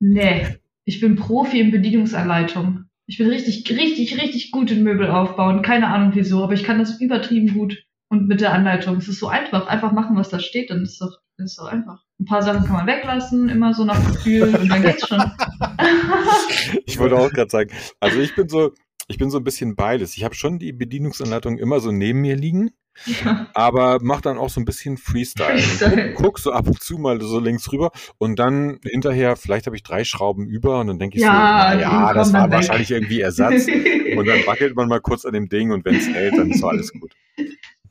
Nee, ich bin Profi in Bedienungsanleitung. Ich bin richtig, richtig, richtig gut in Möbel aufbauen. Keine Ahnung wieso, aber ich kann das übertrieben gut und mit der Anleitung. Es ist so einfach. Einfach machen, was da steht, dann ist doch, ist doch einfach. Ein paar Sachen kann man weglassen, immer so nach Gefühl und dann geht's schon. ich wollte auch gerade sagen, also ich bin so, ich bin so ein bisschen beides. Ich habe schon die Bedienungsanleitung immer so neben mir liegen. Ja. Aber mach dann auch so ein bisschen Freestyle. Freestyle. Guck, guck, so ab und zu mal so links rüber und dann hinterher, vielleicht habe ich drei Schrauben über und dann denke ich ja, so, naja, das war wahrscheinlich irgendwie Ersatz. und dann wackelt man mal kurz an dem Ding und wenn es hält, dann ist so alles gut.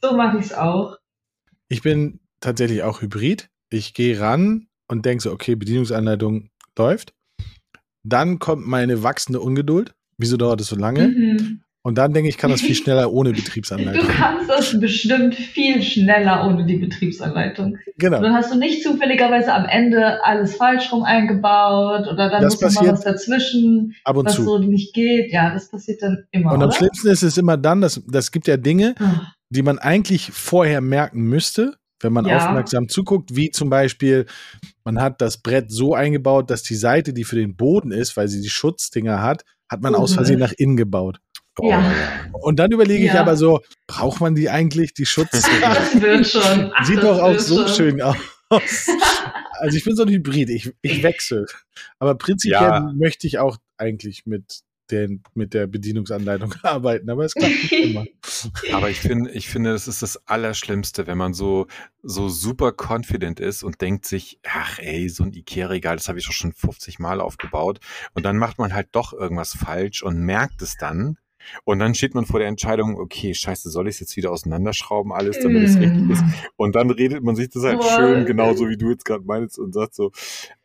So mache ich es auch. Ich bin tatsächlich auch Hybrid. Ich gehe ran und denke so, okay, Bedienungsanleitung läuft. Dann kommt meine wachsende Ungeduld. Wieso dauert es so lange? Mhm. Und dann denke ich, kann das viel schneller ohne Betriebsanleitung. Du kannst das bestimmt viel schneller ohne die Betriebsanleitung. Genau. Und dann hast du nicht zufälligerweise am Ende alles falsch rum eingebaut oder dann das muss mal was dazwischen, ab und was zu. so nicht geht. Ja, das passiert dann immer. Und am oder? schlimmsten ist es immer dann, dass das gibt ja Dinge, Ach die man eigentlich vorher merken müsste, wenn man ja. aufmerksam zuguckt, wie zum Beispiel, man hat das Brett so eingebaut, dass die Seite, die für den Boden ist, weil sie die Schutzdinger hat, hat man oh, aus Versehen nach innen gebaut. Oh. Ja. Und dann überlege ja. ich aber so, braucht man die eigentlich, die Schutzdinger? Das wird schon. Ach, Sieht doch auch so schon. schön aus. also ich bin so ein Hybrid, ich, ich wechsle. Aber prinzipiell ja. möchte ich auch eigentlich mit den, mit der Bedienungsanleitung arbeiten, aber es klappt nicht immer. aber ich finde, ich finde, das ist das Allerschlimmste, wenn man so, so super confident ist und denkt sich, ach ey, so ein Ikea-Regal, das habe ich doch schon 50 Mal aufgebaut. Und dann macht man halt doch irgendwas falsch und merkt es dann. Und dann steht man vor der Entscheidung, okay, scheiße, soll ich es jetzt wieder auseinanderschrauben, alles, damit es richtig ist? Mm. Und dann redet man sich das halt Boah. schön, genauso wie du jetzt gerade meinst, und sagt so,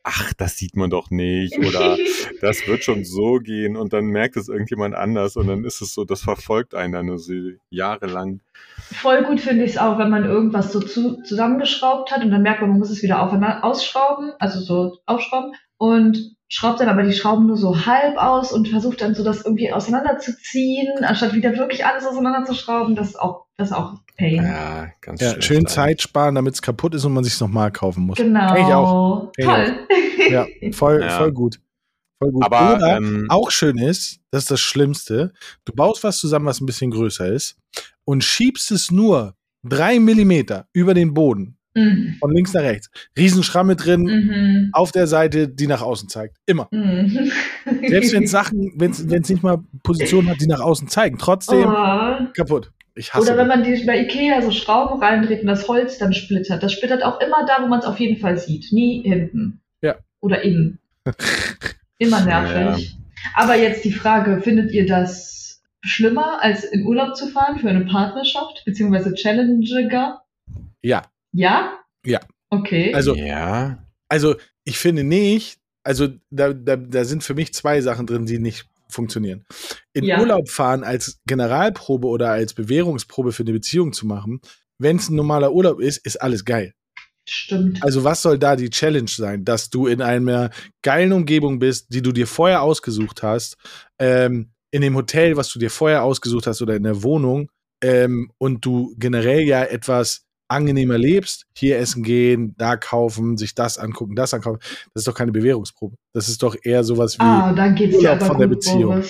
ach, das sieht man doch nicht, oder das wird schon so gehen, und dann merkt es irgendjemand anders, und dann ist es so, das verfolgt einen dann so jahrelang. Voll gut finde ich es auch, wenn man irgendwas so zu, zusammengeschraubt hat und dann merkt man, man muss es wieder aufeinander ausschrauben, also so aufschrauben, und schraubt dann aber die Schrauben nur so halb aus und versucht dann so das irgendwie auseinanderzuziehen, anstatt wieder wirklich alles auseinanderzuschrauben. Das ist auch Das ist auch Pain. Ja, ganz ja, schön Zeit sparen, damit es kaputt ist und man sich nochmal kaufen muss. Genau. Ich auch. Toll. Ich auch. Ja, voll, ja. voll gut. Voll gut. Aber Oder ähm, auch schön ist, das ist das Schlimmste, du baust was zusammen, was ein bisschen größer ist und schiebst es nur drei Millimeter über den Boden. Mhm. Von links nach rechts. Riesenschramme drin, mhm. auf der Seite, die nach außen zeigt. Immer. Mhm. Selbst wenn Sachen, wenn es nicht mal Positionen hat, die nach außen zeigen. Trotzdem oh. kaputt. Ich hasse Oder wenn man die, bei Ikea so Schrauben reindreht und das Holz dann splittert. Das splittert auch immer da, wo man es auf jeden Fall sieht. Nie hinten. Ja. Oder innen. immer nervig. Ja. Aber jetzt die Frage, findet ihr das schlimmer, als in Urlaub zu fahren für eine Partnerschaft, beziehungsweise challengiger? Ja. Ja? Ja. Okay. Also, ja. also ich finde nicht, also da, da, da sind für mich zwei Sachen drin, die nicht funktionieren. In ja. Urlaub fahren als Generalprobe oder als Bewährungsprobe für eine Beziehung zu machen, wenn es ein normaler Urlaub ist, ist alles geil. Stimmt. Also was soll da die Challenge sein, dass du in einer geilen Umgebung bist, die du dir vorher ausgesucht hast, ähm, in dem Hotel, was du dir vorher ausgesucht hast oder in der Wohnung ähm, und du generell ja etwas angenehmer lebst, hier essen gehen, da kaufen, sich das angucken, das ankaufen, das ist doch keine Bewährungsprobe. Das ist doch eher sowas wie ah, dann geht's Urlaub dir aber von der Beziehung.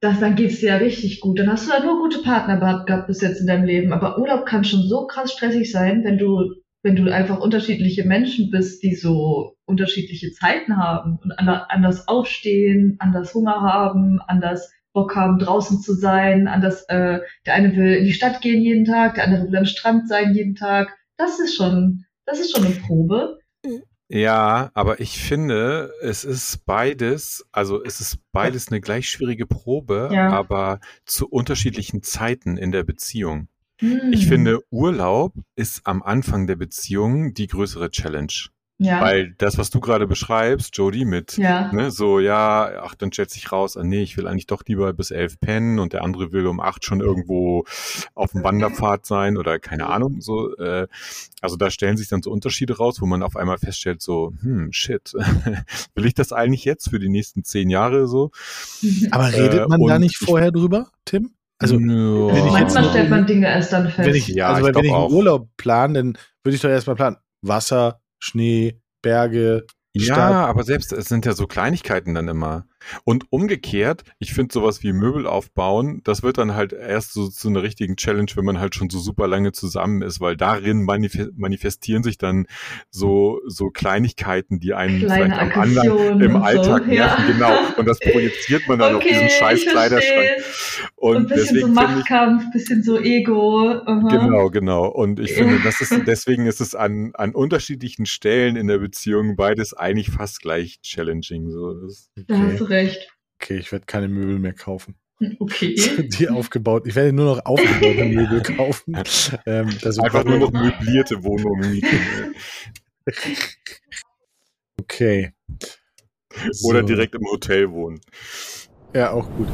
Das, dann geht's dir ja richtig gut. Dann hast du ja nur gute Partner gehabt bis jetzt in deinem Leben. Aber Urlaub kann schon so krass stressig sein, wenn du, wenn du einfach unterschiedliche Menschen bist, die so unterschiedliche Zeiten haben und anders aufstehen, anders Hunger haben, anders Bock haben, draußen zu sein, an das, äh, der eine will in die Stadt gehen jeden Tag, der andere will am Strand sein jeden Tag. Das ist schon, das ist schon eine Probe. Ja, aber ich finde, es ist beides, also es ist beides eine gleich schwierige Probe, ja. aber zu unterschiedlichen Zeiten in der Beziehung. Hm. Ich finde, Urlaub ist am Anfang der Beziehung die größere Challenge. Ja. Weil das, was du gerade beschreibst, Jody, mit ja. ne, so, ja, ach, dann stellt sich raus, ah, nee, ich will eigentlich doch lieber bis elf pennen und der andere will um acht schon irgendwo auf dem Wanderpfad sein oder keine Ahnung, so. Äh, also da stellen sich dann so Unterschiede raus, wo man auf einmal feststellt, so, hm, shit, will ich das eigentlich jetzt für die nächsten zehn Jahre so? Aber redet man äh, da nicht vorher drüber, Tim? Also, ja. wenn ich manchmal jetzt, stellt man Dinge erst dann fest. Wenn ich, ja, also, ich wenn ich einen Urlaub plane, dann würde ich doch erstmal planen, Wasser, Schnee, Berge, ja, Stadt. aber selbst, es sind ja so Kleinigkeiten dann immer. Und umgekehrt, ich finde sowas wie Möbel aufbauen, das wird dann halt erst so zu einer richtigen Challenge, wenn man halt schon so super lange zusammen ist, weil darin manifestieren sich dann so, so Kleinigkeiten, die einen Kleine vielleicht am anderen im Alltag so, nerven, ja. genau. Und das projiziert man dann okay, auf diesen scheiß Kleiderschrank. Und, und ein bisschen deswegen so Machtkampf, ich, bisschen so Ego. Uh -huh. Genau, genau. Und ich finde, das ist, deswegen ist es an, an unterschiedlichen Stellen in der Beziehung beides eigentlich fast gleich challenging. So, okay recht. Okay, ich werde keine Möbel mehr kaufen. Okay. Die aufgebaut. Ich werde nur noch aufgebaute Möbel kaufen. Ähm, Einfach nur noch möblierte Wohnungen mieten. okay. Oder direkt im Hotel wohnen. Ja, auch gut.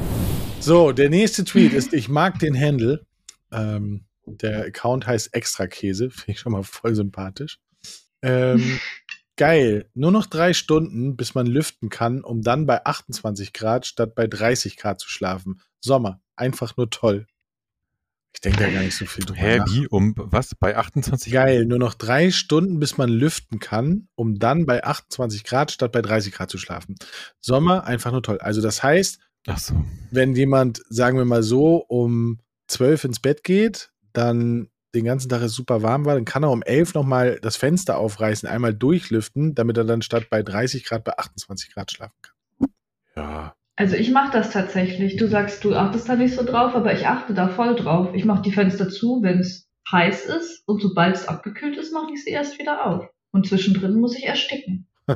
So, der nächste Tweet ist, ich mag den Handle. Ähm, der Account heißt Extrakäse. Finde ich schon mal voll sympathisch. Ähm, Geil. Nur noch drei Stunden, bis man lüften kann, um dann bei 28 Grad statt bei 30 Grad zu schlafen. Sommer. Einfach nur toll. Ich denke da gar nicht so viel drüber Hä, wie? Um was? Bei 28 Grad? Geil. Nur noch drei Stunden, bis man lüften kann, um dann bei 28 Grad statt bei 30 Grad zu schlafen. Sommer. Einfach nur toll. Also das heißt, so. wenn jemand, sagen wir mal so, um 12 ins Bett geht, dann den ganzen Tag es super warm war, dann kann er um 11 nochmal das Fenster aufreißen, einmal durchlüften, damit er dann statt bei 30 Grad bei 28 Grad schlafen kann. Ja. Also ich mache das tatsächlich. Du sagst, du achtest da nicht so drauf, aber ich achte da voll drauf. Ich mache die Fenster zu, wenn es heiß ist und sobald es abgekühlt ist, mache ich sie erst wieder auf. Und zwischendrin muss ich ersticken.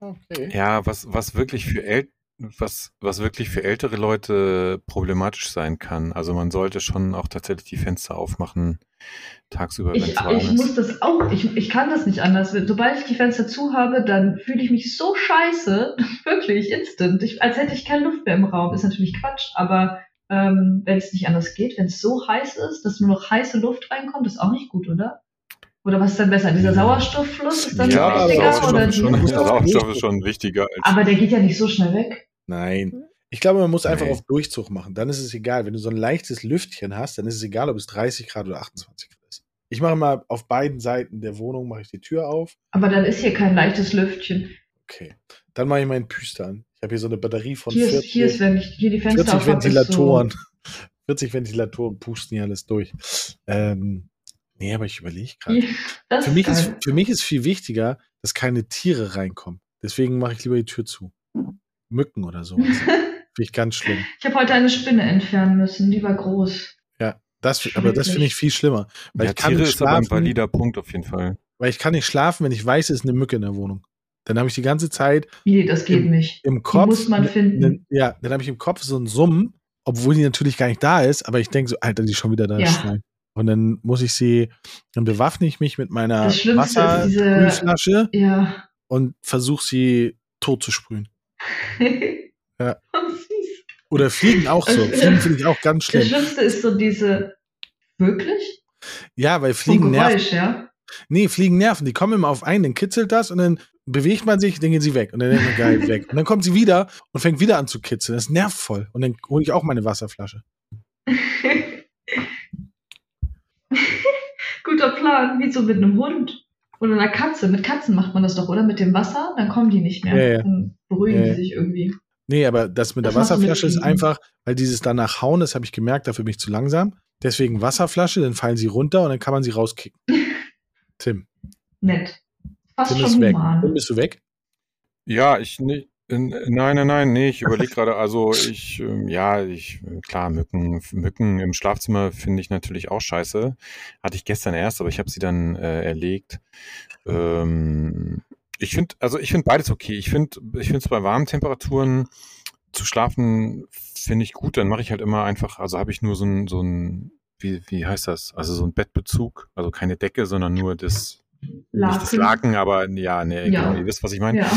okay. Ja, was, was wirklich für El was, was wirklich für ältere Leute problematisch sein kann. Also man sollte schon auch tatsächlich die Fenster aufmachen tagsüber, wenn es warm ich ist. Ich muss das auch, ich, ich kann das nicht anders. Sobald ich die Fenster zu habe, dann fühle ich mich so scheiße, wirklich instant, ich, als hätte ich keine Luft mehr im Raum. Ist natürlich Quatsch, aber ähm, wenn es nicht anders geht, wenn es so heiß ist, dass nur noch heiße Luft reinkommt, ist auch nicht gut, oder? Oder was ist dann besser? Dieser Sauerstofffluss ist dann ja, wichtiger? Sauerstoff, oder schon, Sauerstoff ist schon wichtiger. aber der geht ja nicht so schnell weg. Nein. Ich glaube, man muss einfach auf Durchzug machen. Dann ist es egal. Wenn du so ein leichtes Lüftchen hast, dann ist es egal, ob es 30 Grad oder 28 Grad ist. Ich mache mal auf beiden Seiten der Wohnung mache ich die Tür auf. Aber dann ist hier kein leichtes Lüftchen. Okay. Dann mache ich meinen Püster an. Ich habe hier so eine Batterie von hier 40, ist, hier ist, wenn ich hier die Fenster 40 Ventilatoren. So 40 Ventilatoren pusten hier alles durch. Ähm, nee, aber ich überlege gerade. Für, mich ist, für mich ist viel wichtiger, dass keine Tiere reinkommen. Deswegen mache ich lieber die Tür zu. Mücken oder sowas. Finde ich ganz schlimm. Ich habe heute eine Spinne entfernen müssen, die war groß. Ja, das, aber das finde ich viel schlimmer. Weil ja, ich kann Tiere nicht schlafen, ist aber ein valider Punkt auf jeden Fall. Weil ich kann nicht schlafen, wenn ich weiß, es ist eine Mücke in der Wohnung. Dann habe ich die ganze Zeit. Wie, das geht im, nicht. Im Kopf. Die muss man finden. Ne, ja, dann habe ich im Kopf so ein Summen, obwohl die natürlich gar nicht da ist, aber ich denke so, Alter, die ist schon wieder da. Ja. Und dann muss ich sie, dann bewaffne ich mich mit meiner Wasserflasche ja. und versuche sie tot zu sprühen. Ja. Oder Fliegen auch so. Fliegen finde ich auch ganz schlimm. Das Schlimmste ist so diese, wirklich? Ja, weil Fliegen Geräusch, nerven. Ja? Nee, Fliegen nerven. Die kommen immer auf einen, dann kitzelt das und dann bewegt man sich, dann gehen sie weg. Und dann denkt man, geil, weg. Und dann kommt sie wieder und fängt wieder an zu kitzeln. Das nervt voll. Und dann hole ich auch meine Wasserflasche. Guter Plan, wie so mit einem Hund. Oder einer Katze. Mit Katzen macht man das doch, oder? Mit dem Wasser, dann kommen die nicht mehr. Ja, ja. Dann beruhigen ja, die sich irgendwie. Nee, aber das mit das der Wasserflasche ist einfach, weil dieses danach hauen, das habe ich gemerkt, dafür bin ich zu langsam. Deswegen Wasserflasche, dann fallen sie runter und dann kann man sie rauskicken. Tim. Nett. Fast Tim ist weg. Tim, bist du weg? Ja, ich nicht. Nein, nein, nein, nee, ich überlege gerade, also ich, ähm, ja, ich, klar, Mücken, Mücken im Schlafzimmer finde ich natürlich auch scheiße. Hatte ich gestern erst, aber ich habe sie dann äh, erlegt. Ähm, ich finde, also ich finde beides okay. Ich finde, ich finde es bei warmen Temperaturen zu schlafen finde ich gut. Dann mache ich halt immer einfach, also habe ich nur so ein, so ein, wie, wie heißt das? Also so ein Bettbezug, also keine Decke, sondern nur das, Laken. nicht das Laken, aber ja, nee, ja. genau, ihr wisst, was ich meine. Ja.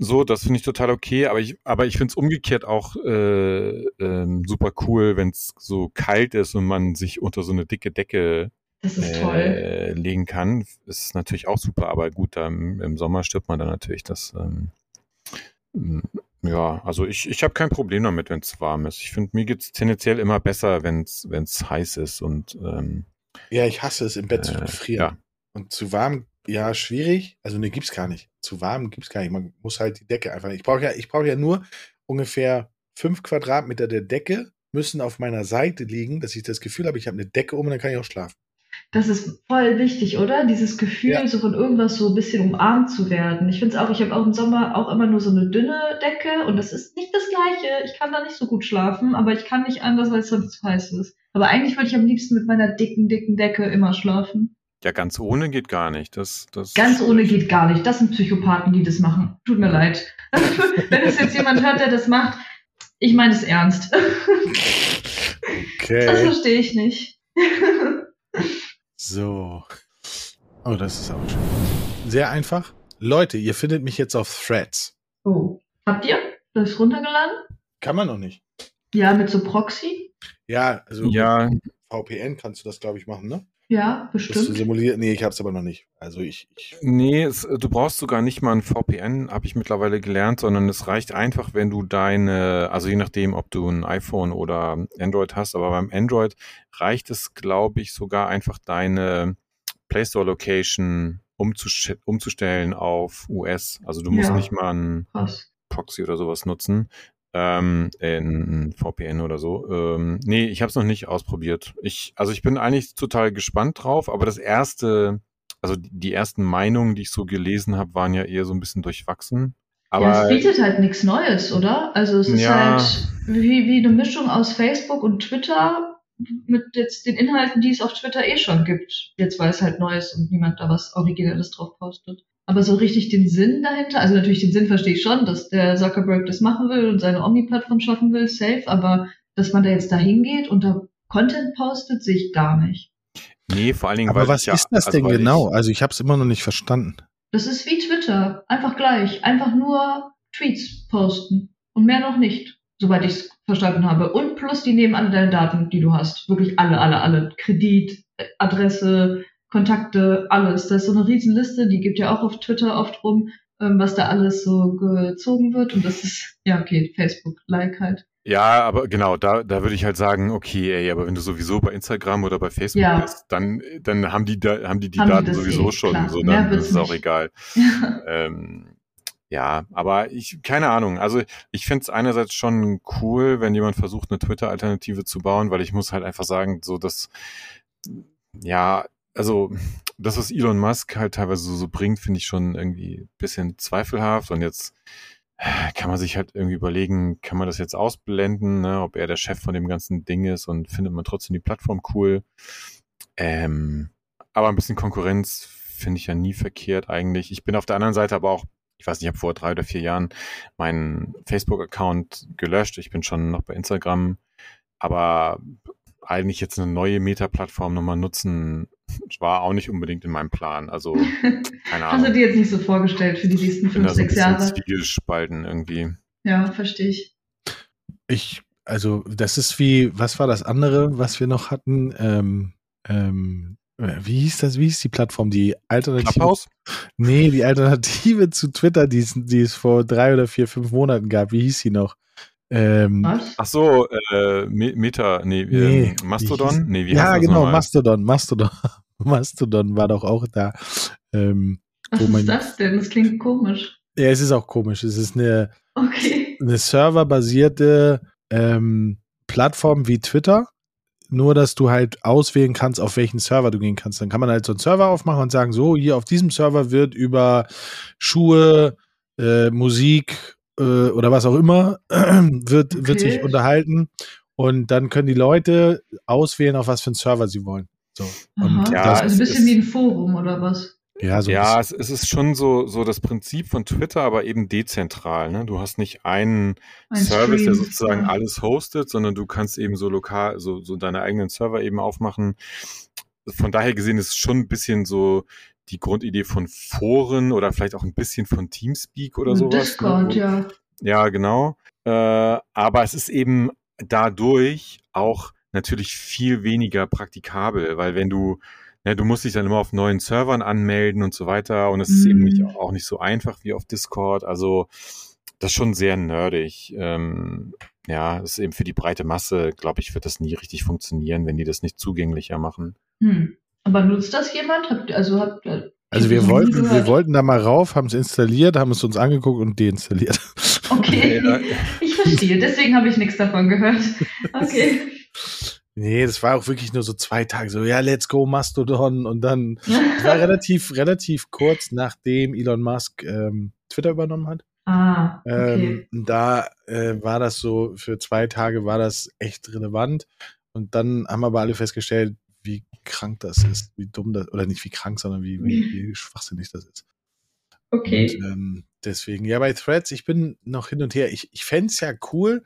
So, das finde ich total okay, aber ich, aber ich finde es umgekehrt auch äh, ähm, super cool, wenn es so kalt ist und man sich unter so eine dicke Decke äh, legen kann. Ist natürlich auch super, aber gut, da im, Sommer stirbt man dann natürlich das. Ähm, ja, also ich, ich habe kein Problem damit, wenn es warm ist. Ich finde, mir geht es tendenziell immer besser, wenn es heiß ist und ähm, Ja, ich hasse es, im Bett zu äh, frieren. Ja. Und zu warm, ja, schwierig. Also ne, gibt's gar nicht. Zu warm gibt's gar nicht. Man muss halt die Decke einfach. Ich brauche ja, ich brauche ja nur ungefähr fünf Quadratmeter der Decke müssen auf meiner Seite liegen, dass ich das Gefühl habe, ich habe eine Decke um und dann kann ich auch schlafen. Das ist voll wichtig, oder? Dieses Gefühl, ja. so von irgendwas so ein bisschen umarmt zu werden. Ich finde es auch, ich habe auch im Sommer auch immer nur so eine dünne Decke und das ist nicht das Gleiche. Ich kann da nicht so gut schlafen, aber ich kann nicht anders, weil es sonst zu heiß ist. Aber eigentlich würde ich am liebsten mit meiner dicken, dicken Decke immer schlafen. Ja, ganz ohne geht gar nicht. Das, das ganz ohne geht gar nicht. Das sind Psychopathen, die das machen. Tut mir leid. Wenn es jetzt jemand hört, der das macht, ich meine es ernst. Okay. Das verstehe ich nicht. So. Oh, das ist auch schön. Sehr einfach. Leute, ihr findet mich jetzt auf Threads. Oh. Habt ihr das runtergeladen? Kann man noch nicht. Ja, mit so Proxy? Ja, also ja. VPN kannst du das, glaube ich, machen, ne? Ja, bestimmt. simulieren? Nee, ich habe es aber noch nicht. Also ich. ich nee, es, du brauchst sogar nicht mal ein VPN, habe ich mittlerweile gelernt, sondern es reicht einfach, wenn du deine, also je nachdem, ob du ein iPhone oder Android hast, aber beim Android reicht es, glaube ich, sogar einfach deine Play Store Location umzustellen auf US. Also du musst ja. nicht mal ein. Proxy oder sowas nutzen ähm, in VPN oder so. Ähm, nee, ich habe es noch nicht ausprobiert. Ich, also ich bin eigentlich total gespannt drauf, aber das erste, also die ersten Meinungen, die ich so gelesen habe, waren ja eher so ein bisschen durchwachsen. Aber ja, es bietet halt nichts Neues, oder? Also es ist ja, halt wie, wie eine Mischung aus Facebook und Twitter mit jetzt den Inhalten, die es auf Twitter eh schon gibt. Jetzt weil es halt neu ist und niemand da was Originelles drauf postet. Aber so richtig den Sinn dahinter, also natürlich den Sinn verstehe ich schon, dass der Zuckerberg das machen will und seine Omni-Plattform schaffen will, safe, aber dass man da jetzt da hingeht und da Content postet, sehe ich gar nicht. Nee, vor allen Dingen. Aber was ist das also denn genau? Ich, also ich habe es immer noch nicht verstanden. Das ist wie Twitter, einfach gleich, einfach nur Tweets posten und mehr noch nicht, soweit ich es verstanden habe. Und plus die nehmen alle deine Daten, die du hast, wirklich alle, alle, alle, Kredit, Adresse, Kontakte, alles. Das ist so eine Riesenliste, die gibt ja auch auf Twitter oft rum. ähm, was da alles so gezogen wird. Und das ist, ja, okay, Facebook-like halt. Ja, aber genau, da, da würde ich halt sagen, okay, ey, aber wenn du sowieso bei Instagram oder bei Facebook ja. bist, dann, dann haben die, da, haben die die haben Daten die sowieso eh, schon, klar. so dann ist es auch egal. ähm, ja, aber ich, keine Ahnung. Also ich finde es einerseits schon cool, wenn jemand versucht, eine Twitter-Alternative zu bauen, weil ich muss halt einfach sagen, so dass, ja, also das, was Elon Musk halt teilweise so, so bringt, finde ich schon irgendwie ein bisschen zweifelhaft. Und jetzt äh, kann man sich halt irgendwie überlegen, kann man das jetzt ausblenden, ne, ob er der Chef von dem ganzen Ding ist und findet man trotzdem die Plattform cool. Ähm, aber ein bisschen Konkurrenz finde ich ja nie verkehrt eigentlich. Ich bin auf der anderen Seite aber auch ich weiß nicht, ich habe vor drei oder vier Jahren meinen Facebook-Account gelöscht. Ich bin schon noch bei Instagram, aber eigentlich jetzt eine neue Meta-Plattform nochmal nutzen, war auch nicht unbedingt in meinem Plan. Also, keine Ahnung. Hast du dir jetzt nicht so vorgestellt für die nächsten fünf, sechs so Jahre? Zwiegespalten irgendwie. Ja, verstehe ich. Ich, also, das ist wie, was war das andere, was wir noch hatten? Ähm, ähm, wie hieß das? Wie hieß die Plattform? Die Alternative? Clubhouse? Nee, die Alternative zu Twitter, die es, die es vor drei oder vier, fünf Monaten gab. Wie hieß sie noch? Ähm, Was? Ach so, äh, Meta, nee, nee ähm, Mastodon? Nee, wie ja, genau, Mastodon, Mastodon. Mastodon war doch auch da. Ähm, Was ist das denn? Das klingt komisch. Ja, es ist auch komisch. Es ist eine, okay. eine serverbasierte ähm, Plattform wie Twitter, nur dass du halt auswählen kannst, auf welchen Server du gehen kannst. Dann kann man halt so einen Server aufmachen und sagen, so, hier auf diesem Server wird über Schuhe, äh, Musik äh, oder was auch immer, wird, okay. wird sich unterhalten. Und dann können die Leute auswählen, auf was für einen Server sie wollen. So. Und ja, also ein bisschen wie ein Forum oder was? Ja, so ja es, es, ist schon so, so das Prinzip von Twitter, aber eben dezentral. Ne? Du hast nicht einen Ein Service, Stream. der sozusagen alles hostet, sondern du kannst eben so lokal, so, so deine eigenen Server eben aufmachen. Von daher gesehen ist es schon ein bisschen so die Grundidee von Foren oder vielleicht auch ein bisschen von Teamspeak oder sowas. Ne? Discord, ne? ja. Ja, genau. Äh, aber es ist eben dadurch auch natürlich viel weniger praktikabel, weil wenn du ja, du musst dich dann immer auf neuen Servern anmelden und so weiter. Und es ist eben nicht, mhm. auch nicht so einfach wie auf Discord. Also das ist schon sehr nerdig. Ähm, ja, ist eben für die breite Masse, glaube ich, wird das nie richtig funktionieren, wenn die das nicht zugänglicher machen. Hm. Aber nutzt das jemand? Habt, also habt, also wir wollten, wir wollten da mal rauf, haben es installiert, haben es uns angeguckt und deinstalliert. Okay, ich verstehe. Deswegen habe ich nichts davon gehört. Okay. Nee, das war auch wirklich nur so zwei Tage, so, ja, let's go Mastodon. Und dann, das war relativ, relativ kurz, nachdem Elon Musk ähm, Twitter übernommen hat. Ah, okay. Ähm, da äh, war das so, für zwei Tage war das echt relevant. Und dann haben aber alle festgestellt, krank das ist, wie dumm das, oder nicht wie krank, sondern wie, wie, wie schwachsinnig das ist. Okay. Und, ähm, deswegen, ja, bei Threads, ich bin noch hin und her. Ich, ich fände es ja cool,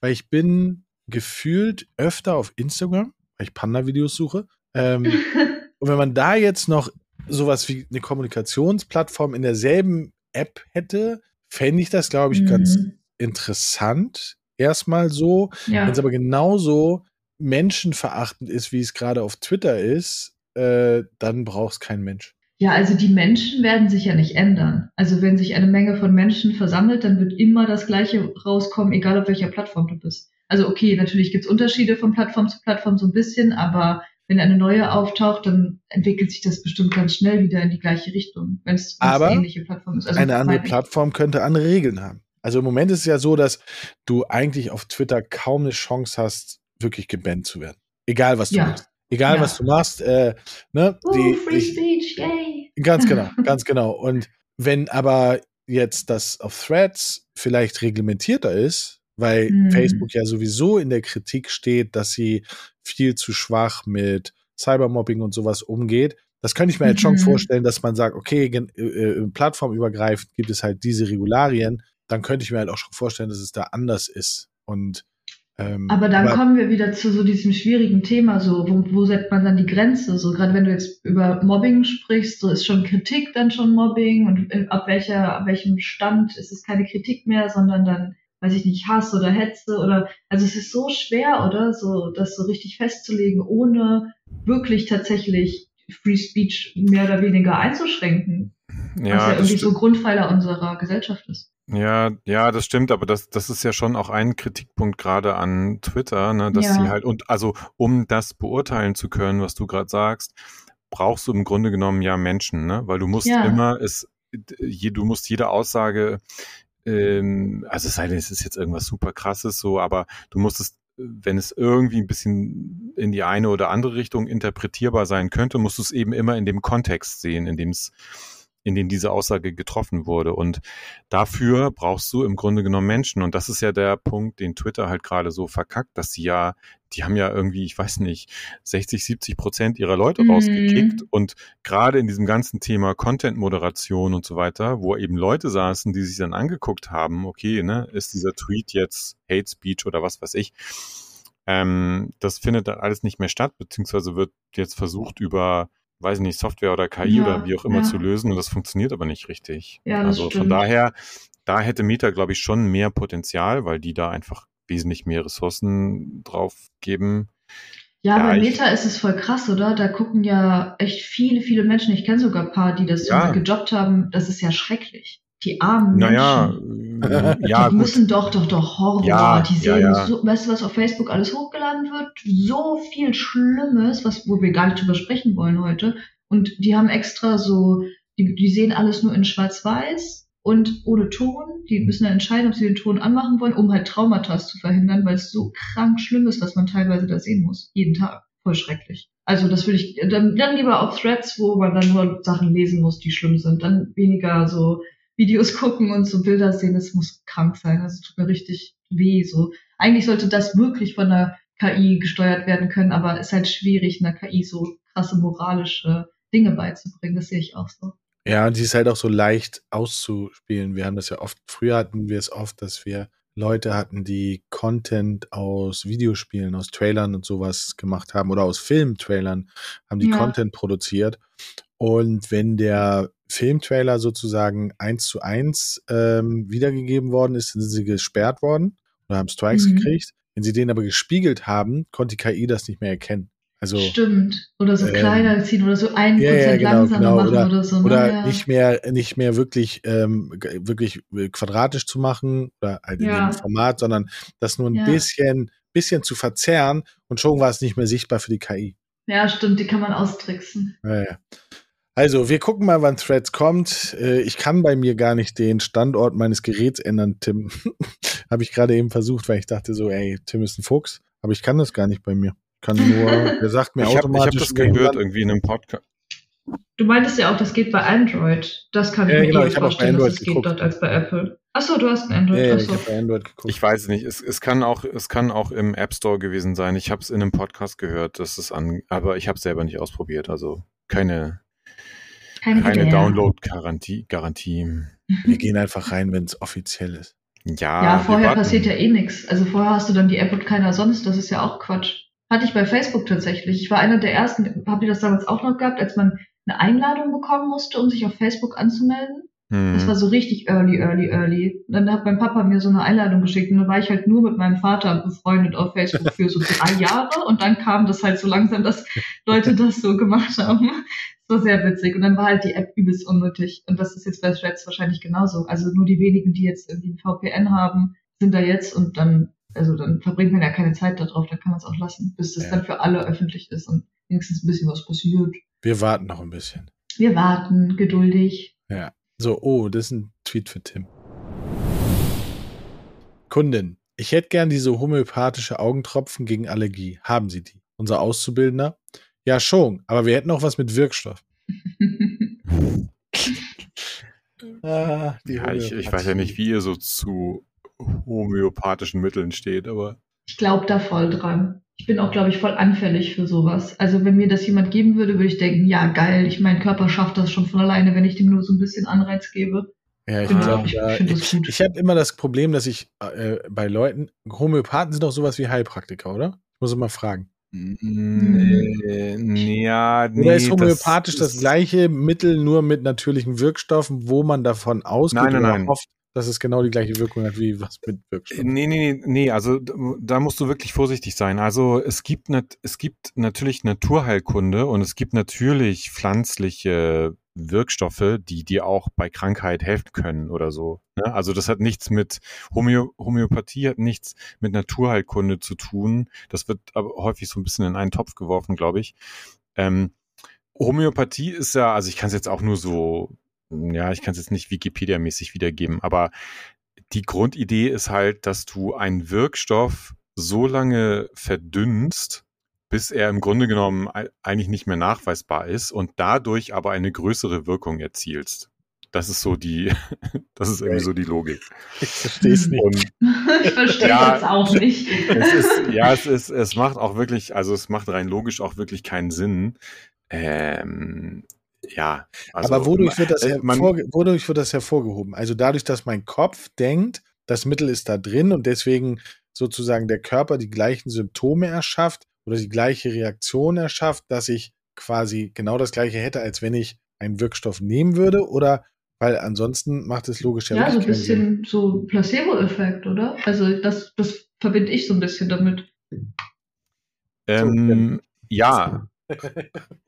weil ich bin gefühlt öfter auf Instagram, weil ich Panda-Videos suche. Ähm, und wenn man da jetzt noch sowas wie eine Kommunikationsplattform in derselben App hätte, fände ich das, glaube ich, mhm. ganz interessant. Erstmal so. Ja. Wenn es aber genauso menschenverachtend ist, wie es gerade auf Twitter ist, äh, dann braucht es kein Mensch. Ja, also die Menschen werden sich ja nicht ändern. Also wenn sich eine Menge von Menschen versammelt, dann wird immer das Gleiche rauskommen, egal auf welcher Plattform du bist. Also okay, natürlich gibt es Unterschiede von Plattform zu Plattform so ein bisschen, aber wenn eine neue auftaucht, dann entwickelt sich das bestimmt ganz schnell wieder in die gleiche Richtung, wenn es eine ähnliche Plattform ist. Also eine andere Plattform könnte andere Regeln haben. Also im Moment ist es ja so, dass du eigentlich auf Twitter kaum eine Chance hast, wirklich gebannt zu werden. Egal was du ja. machst. Egal ja. was du machst. Äh, ne, uh, die, Free Speech, yay. Ganz genau, ganz genau. Und wenn aber jetzt das auf Threads vielleicht reglementierter ist, weil hm. Facebook ja sowieso in der Kritik steht, dass sie viel zu schwach mit Cybermobbing und sowas umgeht. Das könnte ich mir mhm. jetzt schon vorstellen, dass man sagt, okay, äh, äh, plattformübergreifend gibt es halt diese Regularien. Dann könnte ich mir halt auch schon vorstellen, dass es da anders ist. Und ähm, aber dann aber, kommen wir wieder zu so diesem schwierigen Thema, so wo, wo setzt man dann die Grenze? So gerade wenn du jetzt über Mobbing sprichst, so ist schon Kritik dann schon Mobbing und äh, ab welcher, ab welchem Stand ist es keine Kritik mehr, sondern dann weiß ich nicht, Hass oder Hetze oder, also es ist so schwer, oder? So, das so richtig festzulegen, ohne wirklich tatsächlich Free Speech mehr oder weniger einzuschränken. Ja, was ja irgendwie so Grundpfeiler unserer Gesellschaft ist. Ja, ja, das stimmt, aber das, das ist ja schon auch ein Kritikpunkt gerade an Twitter, ne, dass ja. sie halt, und also um das beurteilen zu können, was du gerade sagst, brauchst du im Grunde genommen ja Menschen, ne? Weil du musst ja. immer es, je, du musst jede Aussage, ähm, also es sei denn, es ist jetzt irgendwas super krasses so, aber du musst es wenn es irgendwie ein bisschen in die eine oder andere Richtung interpretierbar sein könnte, musst du es eben immer in dem Kontext sehen, in dem es in denen diese Aussage getroffen wurde. Und dafür brauchst du im Grunde genommen Menschen. Und das ist ja der Punkt, den Twitter halt gerade so verkackt, dass sie ja, die haben ja irgendwie, ich weiß nicht, 60, 70 Prozent ihrer Leute mm. rausgekickt. Und gerade in diesem ganzen Thema Content-Moderation und so weiter, wo eben Leute saßen, die sich dann angeguckt haben, okay, ne, ist dieser Tweet jetzt Hate Speech oder was weiß ich. Ähm, das findet dann alles nicht mehr statt, beziehungsweise wird jetzt versucht über weiß nicht, Software oder KI ja, oder wie auch immer ja. zu lösen und das funktioniert aber nicht richtig. Ja, also stimmt. von daher, da hätte Meta, glaube ich, schon mehr Potenzial, weil die da einfach wesentlich mehr Ressourcen drauf geben. Ja, ja bei Meta ist es voll krass, oder? Da gucken ja echt viele, viele Menschen. Ich kenne sogar ein paar, die das ja. gejobbt haben. Das ist ja schrecklich. Die armen naja, Menschen. Naja, ja, die gut. müssen doch, doch, doch Horror. Ja, die sehen, ja, ja. So, weißt du, was auf Facebook alles hochgeladen wird? So viel Schlimmes, was, wo wir gar nicht drüber sprechen wollen heute. Und die haben extra so, die, die sehen alles nur in Schwarz-Weiß und ohne Ton. Die müssen dann entscheiden, ob sie den Ton anmachen wollen, um halt Traumata zu verhindern, weil es so krank schlimm ist, was man teilweise da sehen muss. Jeden Tag. Voll schrecklich. Also das würde ich, dann, dann lieber auf Threads, wo man dann nur Sachen lesen muss, die schlimm sind. Dann weniger so Videos gucken und so Bilder sehen, das muss krank sein. Das tut mir richtig weh. So eigentlich sollte das wirklich von der KI gesteuert werden können, aber ist halt schwierig, einer KI so krasse moralische Dinge beizubringen. Das sehe ich auch so. Ja, und sie ist halt auch so leicht auszuspielen. Wir haben das ja oft, früher hatten wir es oft, dass wir Leute hatten, die Content aus Videospielen, aus Trailern und sowas gemacht haben oder aus Filmtrailern haben die ja. Content produziert. Und wenn der Filmtrailer sozusagen eins zu eins ähm, wiedergegeben worden ist, sind sie gesperrt worden oder haben Strikes mhm. gekriegt. Wenn sie den aber gespiegelt haben, konnte die KI das nicht mehr erkennen. Also, Stimmt. Oder so ähm, kleiner ziehen oder so ein ja, Prozent ja, genau, langsamer genau. machen oder, oder so. Ne? Oder ja. nicht mehr, nicht mehr wirklich, ähm, wirklich quadratisch zu machen oder halt in dem Format, sondern das nur ein bisschen, bisschen zu verzerren und schon war es nicht mehr sichtbar für die KI. Ja, stimmt, die kann man austricksen. Ja, ja. Also, wir gucken mal, wann Threads kommt. Äh, ich kann bei mir gar nicht den Standort meines Geräts ändern, Tim. Habe ich gerade eben versucht, weil ich dachte so, ey, Tim ist ein Fuchs. Aber ich kann das gar nicht bei mir. Ich kann nur, der sagt mir ich automatisch. Hab, ich habe das gehört irgendwie in einem Podcast. Du meintest ja auch, das geht bei Android. Das kann ich ja, mir genau, ich vorstellen, dass es geht dort als bei Apple. Achso, du hast ein Android. Ja, ja ich habe bei Android geguckt. Ich weiß es nicht. Es, es, kann auch, es kann auch im App Store gewesen sein. Ich habe es in einem Podcast gehört, dass es an, aber ich habe es selber nicht ausprobiert. Also keine keine, Keine Download-Garantie. Garantie. Wir gehen einfach rein, wenn es offiziell ist. Ja, ja vorher passiert ja eh nichts. Also vorher hast du dann die App und keiner sonst. Das ist ja auch Quatsch. Hatte ich bei Facebook tatsächlich. Ich war einer der ersten. Habt ihr das damals auch noch gehabt, als man eine Einladung bekommen musste, um sich auf Facebook anzumelden? Das hm. war so richtig early, early, early. Dann hat mein Papa mir so eine Einladung geschickt und dann war ich halt nur mit meinem Vater befreundet auf Facebook für so drei Jahre und dann kam das halt so langsam, dass Leute das so gemacht haben. Das war sehr witzig und dann war halt die App übelst unnötig und das ist jetzt bei Threads wahrscheinlich genauso. Also nur die wenigen, die jetzt irgendwie ein VPN haben, sind da jetzt und dann, also dann verbringt man ja keine Zeit darauf, dann kann man es auch lassen, bis es ja. dann für alle öffentlich ist und wenigstens ein bisschen was passiert. Wir warten noch ein bisschen. Wir warten, geduldig. Ja. So, oh, das ist ein Tweet für Tim. Kundin, ich hätte gern diese homöopathische Augentropfen gegen Allergie. Haben Sie die? Unser Auszubildender? Ja, schon, aber wir hätten auch was mit Wirkstoff. ah, ja, ich, ich weiß ja nicht, wie ihr so zu homöopathischen Mitteln steht, aber. Ich glaube da voll dran ich bin auch, glaube ich, voll anfällig für sowas. Also wenn mir das jemand geben würde, würde ich denken, ja, geil, ich mein Körper schafft das schon von alleine, wenn ich dem nur so ein bisschen Anreiz gebe. Ja, ich glaube, ich, ich, ich, ich habe immer das Problem, dass ich äh, bei Leuten, Homöopathen sind doch sowas wie Heilpraktiker, oder? Ich muss immer fragen. Nee, ja, nee, Oder ist homöopathisch das, das, gleiche Mittel nur mit natürlichen Wirkstoffen, wo man davon ausgeht nein, nein, nein. hofft, dass es genau die gleiche Wirkung hat wie was mit Wirkstoff? Nee, nee, nee, also da musst du wirklich vorsichtig sein. Also es gibt, es gibt natürlich Naturheilkunde und es gibt natürlich pflanzliche Wirkstoffe, die dir auch bei Krankheit helfen können oder so. Ne? Also das hat nichts mit Homö Homöopathie, hat nichts mit Naturheilkunde zu tun. Das wird aber häufig so ein bisschen in einen Topf geworfen, glaube ich. Ähm, Homöopathie ist ja, also ich kann es jetzt auch nur so, ja, ich kann es jetzt nicht Wikipedia-mäßig wiedergeben, aber die Grundidee ist halt, dass du einen Wirkstoff so lange verdünnst, bis er im Grunde genommen eigentlich nicht mehr nachweisbar ist und dadurch aber eine größere Wirkung erzielst. Das ist so die, das ist irgendwie so die Logik. Ich verstehe es nicht. Und, ich verstehe ja, es auch nicht. Es ist, ja, es ist, es macht auch wirklich, also es macht rein logisch auch wirklich keinen Sinn. Ähm, ja. Also, Aber wodurch wird, das äh, man, wodurch wird das hervorgehoben? Also dadurch, dass mein Kopf denkt, das Mittel ist da drin und deswegen sozusagen der Körper die gleichen Symptome erschafft oder die gleiche Reaktion erschafft, dass ich quasi genau das gleiche hätte, als wenn ich einen Wirkstoff nehmen würde? Oder weil ansonsten macht es logisch ja Ja, so ein bisschen Sinn. so Placebo-Effekt, oder? Also das, das verbinde ich so ein bisschen damit. Ähm, ja,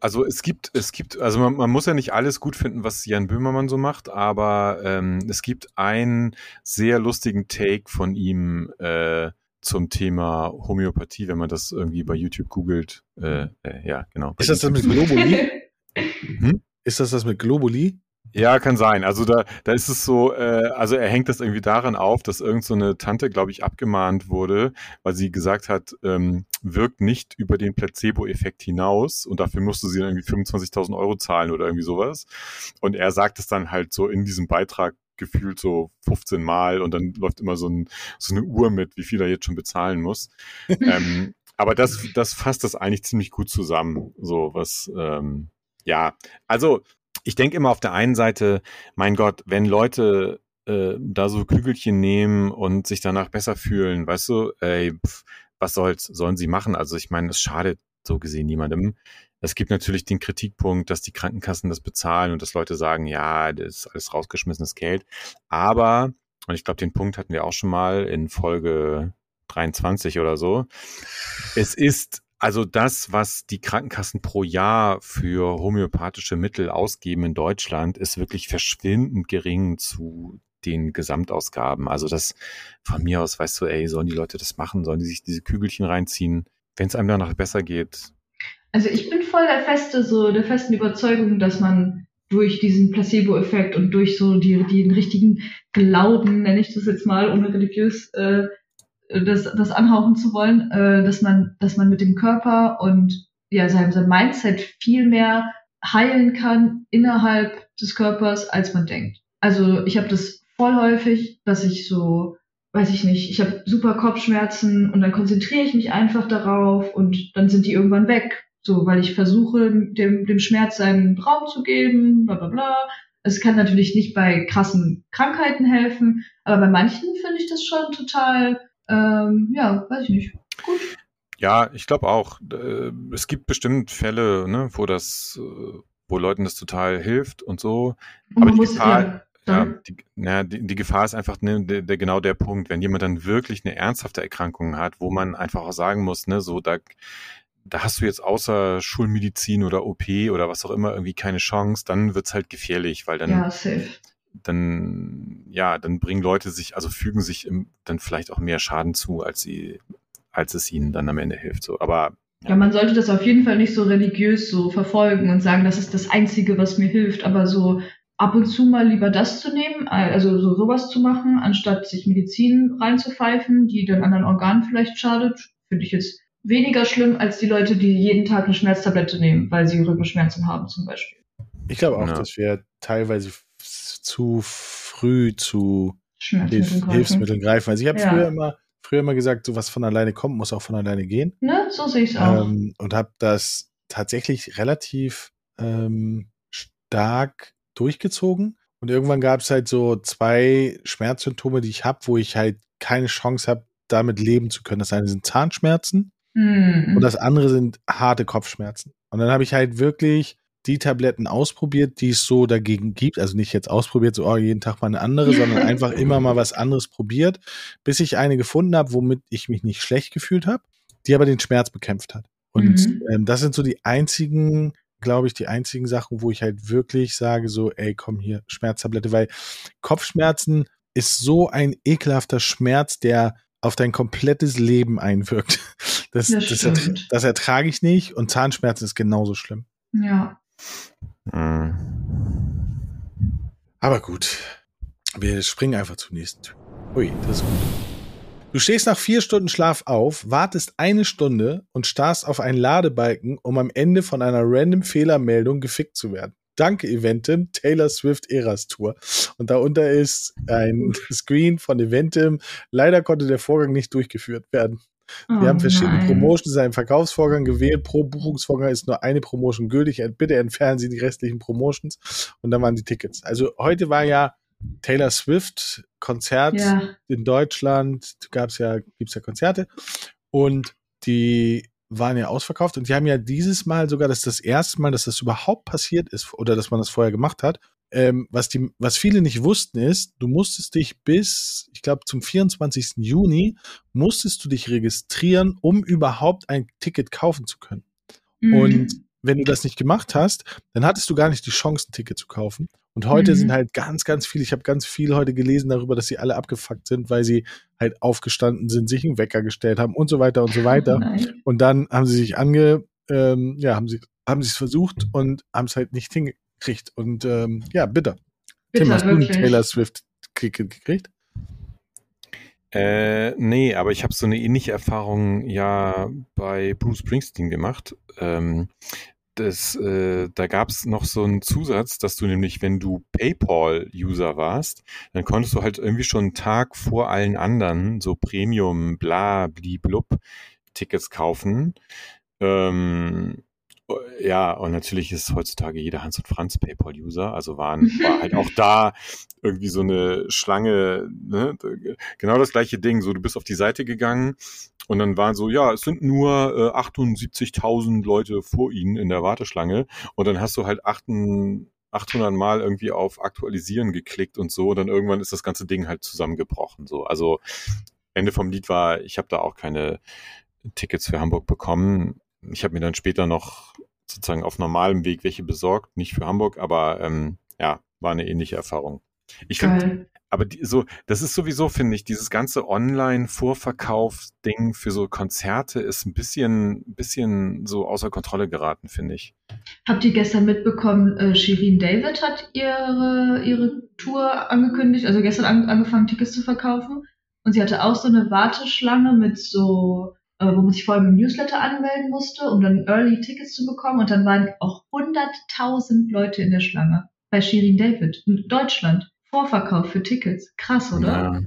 also es gibt, es gibt, also man, man, muss ja nicht alles gut finden, was Jan Böhmermann so macht, aber ähm, es gibt einen sehr lustigen Take von ihm äh, zum Thema Homöopathie, wenn man das irgendwie bei YouTube googelt. Äh, äh, ja, genau. Ist das das mit Globuli? hm? Ist das das mit Globuli? Ja, kann sein. Also da, da ist es so, äh, also er hängt das irgendwie daran auf, dass irgend so eine Tante, glaube ich, abgemahnt wurde, weil sie gesagt hat, ähm, wirkt nicht über den Placebo-Effekt hinaus und dafür musste sie dann irgendwie 25.000 Euro zahlen oder irgendwie sowas. Und er sagt es dann halt so in diesem Beitrag gefühlt so 15 Mal und dann läuft immer so, ein, so eine Uhr mit, wie viel er jetzt schon bezahlen muss. ähm, aber das, das fasst das eigentlich ziemlich gut zusammen. So was, ähm, ja, also ich denke immer auf der einen Seite, mein Gott, wenn Leute äh, da so Kügelchen nehmen und sich danach besser fühlen, weißt du, ey, pf, was soll's, sollen sie machen? Also ich meine, es schadet so gesehen niemandem. Es gibt natürlich den Kritikpunkt, dass die Krankenkassen das bezahlen und dass Leute sagen, ja, das ist alles rausgeschmissenes Geld. Aber, und ich glaube, den Punkt hatten wir auch schon mal in Folge 23 oder so, es ist also das, was die Krankenkassen pro Jahr für homöopathische Mittel ausgeben in Deutschland, ist wirklich verschwindend gering zu den Gesamtausgaben. Also das von mir aus, weißt du, ey, sollen die Leute das machen? Sollen die sich diese Kügelchen reinziehen? Wenn es einem danach besser geht. Also ich bin voll der feste, so der festen Überzeugung, dass man durch diesen Placebo-Effekt und durch so die, den richtigen Glauben, nenne ich das jetzt mal, ohne religiös äh, das, das anhauchen zu wollen, äh, dass man, dass man mit dem Körper und ja, seinem, seinem Mindset viel mehr heilen kann innerhalb des Körpers, als man denkt. Also ich habe das voll häufig, dass ich so, weiß ich nicht, ich habe super Kopfschmerzen und dann konzentriere ich mich einfach darauf und dann sind die irgendwann weg. So, weil ich versuche, dem, dem Schmerz seinen Raum zu geben, bla bla bla. Es kann natürlich nicht bei krassen Krankheiten helfen, aber bei manchen finde ich das schon total ähm, ja, weiß ich nicht. Gut. Ja, ich glaube auch. Äh, es gibt bestimmt Fälle, ne, wo das, äh, wo Leuten das total hilft und so. Und Aber die Gefahr, ja, ja, die, ja, die, die, Gefahr ist einfach ne, der, der, genau der Punkt, wenn jemand dann wirklich eine ernsthafte Erkrankung hat, wo man einfach auch sagen muss, ne, so da, da hast du jetzt außer Schulmedizin oder OP oder was auch immer irgendwie keine Chance, dann wird's halt gefährlich, weil dann ja, safe dann, ja, dann bringen Leute sich, also fügen sich im, dann vielleicht auch mehr Schaden zu, als sie, als es ihnen dann am Ende hilft. So, aber ja. ja, man sollte das auf jeden Fall nicht so religiös so verfolgen und sagen, das ist das Einzige, was mir hilft, aber so ab und zu mal lieber das zu nehmen, also so sowas zu machen, anstatt sich Medizin reinzupfeifen, die dann anderen Organen vielleicht schadet, finde ich jetzt weniger schlimm als die Leute, die jeden Tag eine Schmerztablette nehmen, weil sie Rückenschmerzen haben zum Beispiel. Ich glaube auch, ja. dass wir teilweise zu früh zu Hilf Hilfsmitteln greifen. Also ich habe ja. früher immer früher immer gesagt, so was von alleine kommt, muss auch von alleine gehen. Ne, so sehe ich es auch. Ähm, und habe das tatsächlich relativ ähm, stark durchgezogen. Und irgendwann gab es halt so zwei Schmerzsymptome, die ich habe, wo ich halt keine Chance habe, damit leben zu können. Das eine sind Zahnschmerzen mhm. und das andere sind harte Kopfschmerzen. Und dann habe ich halt wirklich die Tabletten ausprobiert, die es so dagegen gibt. Also nicht jetzt ausprobiert, so oh, jeden Tag mal eine andere, sondern einfach immer mal was anderes probiert, bis ich eine gefunden habe, womit ich mich nicht schlecht gefühlt habe, die aber den Schmerz bekämpft hat. Und mhm. ähm, das sind so die einzigen, glaube ich, die einzigen Sachen, wo ich halt wirklich sage, so, ey, komm hier, Schmerztablette, weil Kopfschmerzen ist so ein ekelhafter Schmerz, der auf dein komplettes Leben einwirkt. Das, das, das, das ertrage ich nicht und Zahnschmerzen ist genauso schlimm. Ja. Mhm. Aber gut, wir springen einfach zum nächsten Typ. Ui, das ist gut. Du stehst nach vier Stunden Schlaf auf, wartest eine Stunde und starrst auf einen Ladebalken, um am Ende von einer random Fehlermeldung gefickt zu werden. Danke Eventim, Taylor Swift Eras Tour. Und darunter ist ein Screen von Eventim. Leider konnte der Vorgang nicht durchgeführt werden. Wir oh haben verschiedene nein. Promotions in einem Verkaufsvorgang gewählt. Pro Buchungsvorgang ist nur eine Promotion gültig. Bitte entfernen Sie die restlichen Promotions. Und dann waren die Tickets. Also heute war ja Taylor Swift Konzert ja. in Deutschland. Gab's ja, gibt's ja Konzerte. Und die waren ja ausverkauft und die haben ja dieses Mal sogar, das ist das erste Mal, dass das überhaupt passiert ist oder dass man das vorher gemacht hat. Ähm, was, die, was viele nicht wussten ist, du musstest dich bis, ich glaube, zum 24. Juni musstest du dich registrieren, um überhaupt ein Ticket kaufen zu können. Mhm. Und wenn du das nicht gemacht hast, dann hattest du gar nicht die Chance, ein Ticket zu kaufen. Und heute mhm. sind halt ganz, ganz viele, ich habe ganz viel heute gelesen darüber, dass sie alle abgefuckt sind, weil sie halt aufgestanden sind, sich einen Wecker gestellt haben und so weiter und so weiter. Nein. Und dann haben sie sich ange, ähm, ja, haben sie haben sie es versucht und haben es halt nicht hingekriegt. Und ähm, ja, bitte. bitte Tim, hast du einen Taylor Swift gekriegt? Äh, nee, aber ich habe so eine ähnliche Erfahrung ja bei Bruce Springsteen gemacht. Ähm, das, äh, da gab es noch so einen Zusatz, dass du nämlich, wenn du PayPal-User warst, dann konntest du halt irgendwie schon einen Tag vor allen anderen so Premium, bla, bliblub Tickets kaufen. Ähm, ja, und natürlich ist heutzutage jeder Hans und Franz PayPal-User, also waren, war halt auch da irgendwie so eine Schlange, ne? genau das gleiche Ding, so du bist auf die Seite gegangen und dann waren so, ja, es sind nur äh, 78.000 Leute vor ihnen in der Warteschlange und dann hast du halt 800 Mal irgendwie auf Aktualisieren geklickt und so und dann irgendwann ist das ganze Ding halt zusammengebrochen, so, also Ende vom Lied war, ich habe da auch keine Tickets für Hamburg bekommen, ich habe mir dann später noch sozusagen auf normalem Weg welche besorgt, nicht für Hamburg, aber ähm, ja, war eine ähnliche Erfahrung. Ich finde, aber die, so, das ist sowieso, finde ich, dieses ganze Online-Vorverkauf-Ding für so Konzerte ist ein bisschen, bisschen so außer Kontrolle geraten, finde ich. Habt ihr gestern mitbekommen, äh, Shirin David hat ihre, ihre Tour angekündigt, also gestern an, angefangen, Tickets zu verkaufen. Und sie hatte auch so eine Warteschlange mit so wo man sich vorher im Newsletter anmelden musste, um dann Early Tickets zu bekommen. Und dann waren auch 100.000 Leute in der Schlange bei Shirin David in Deutschland. Vorverkauf für Tickets. Krass, oder? Ja,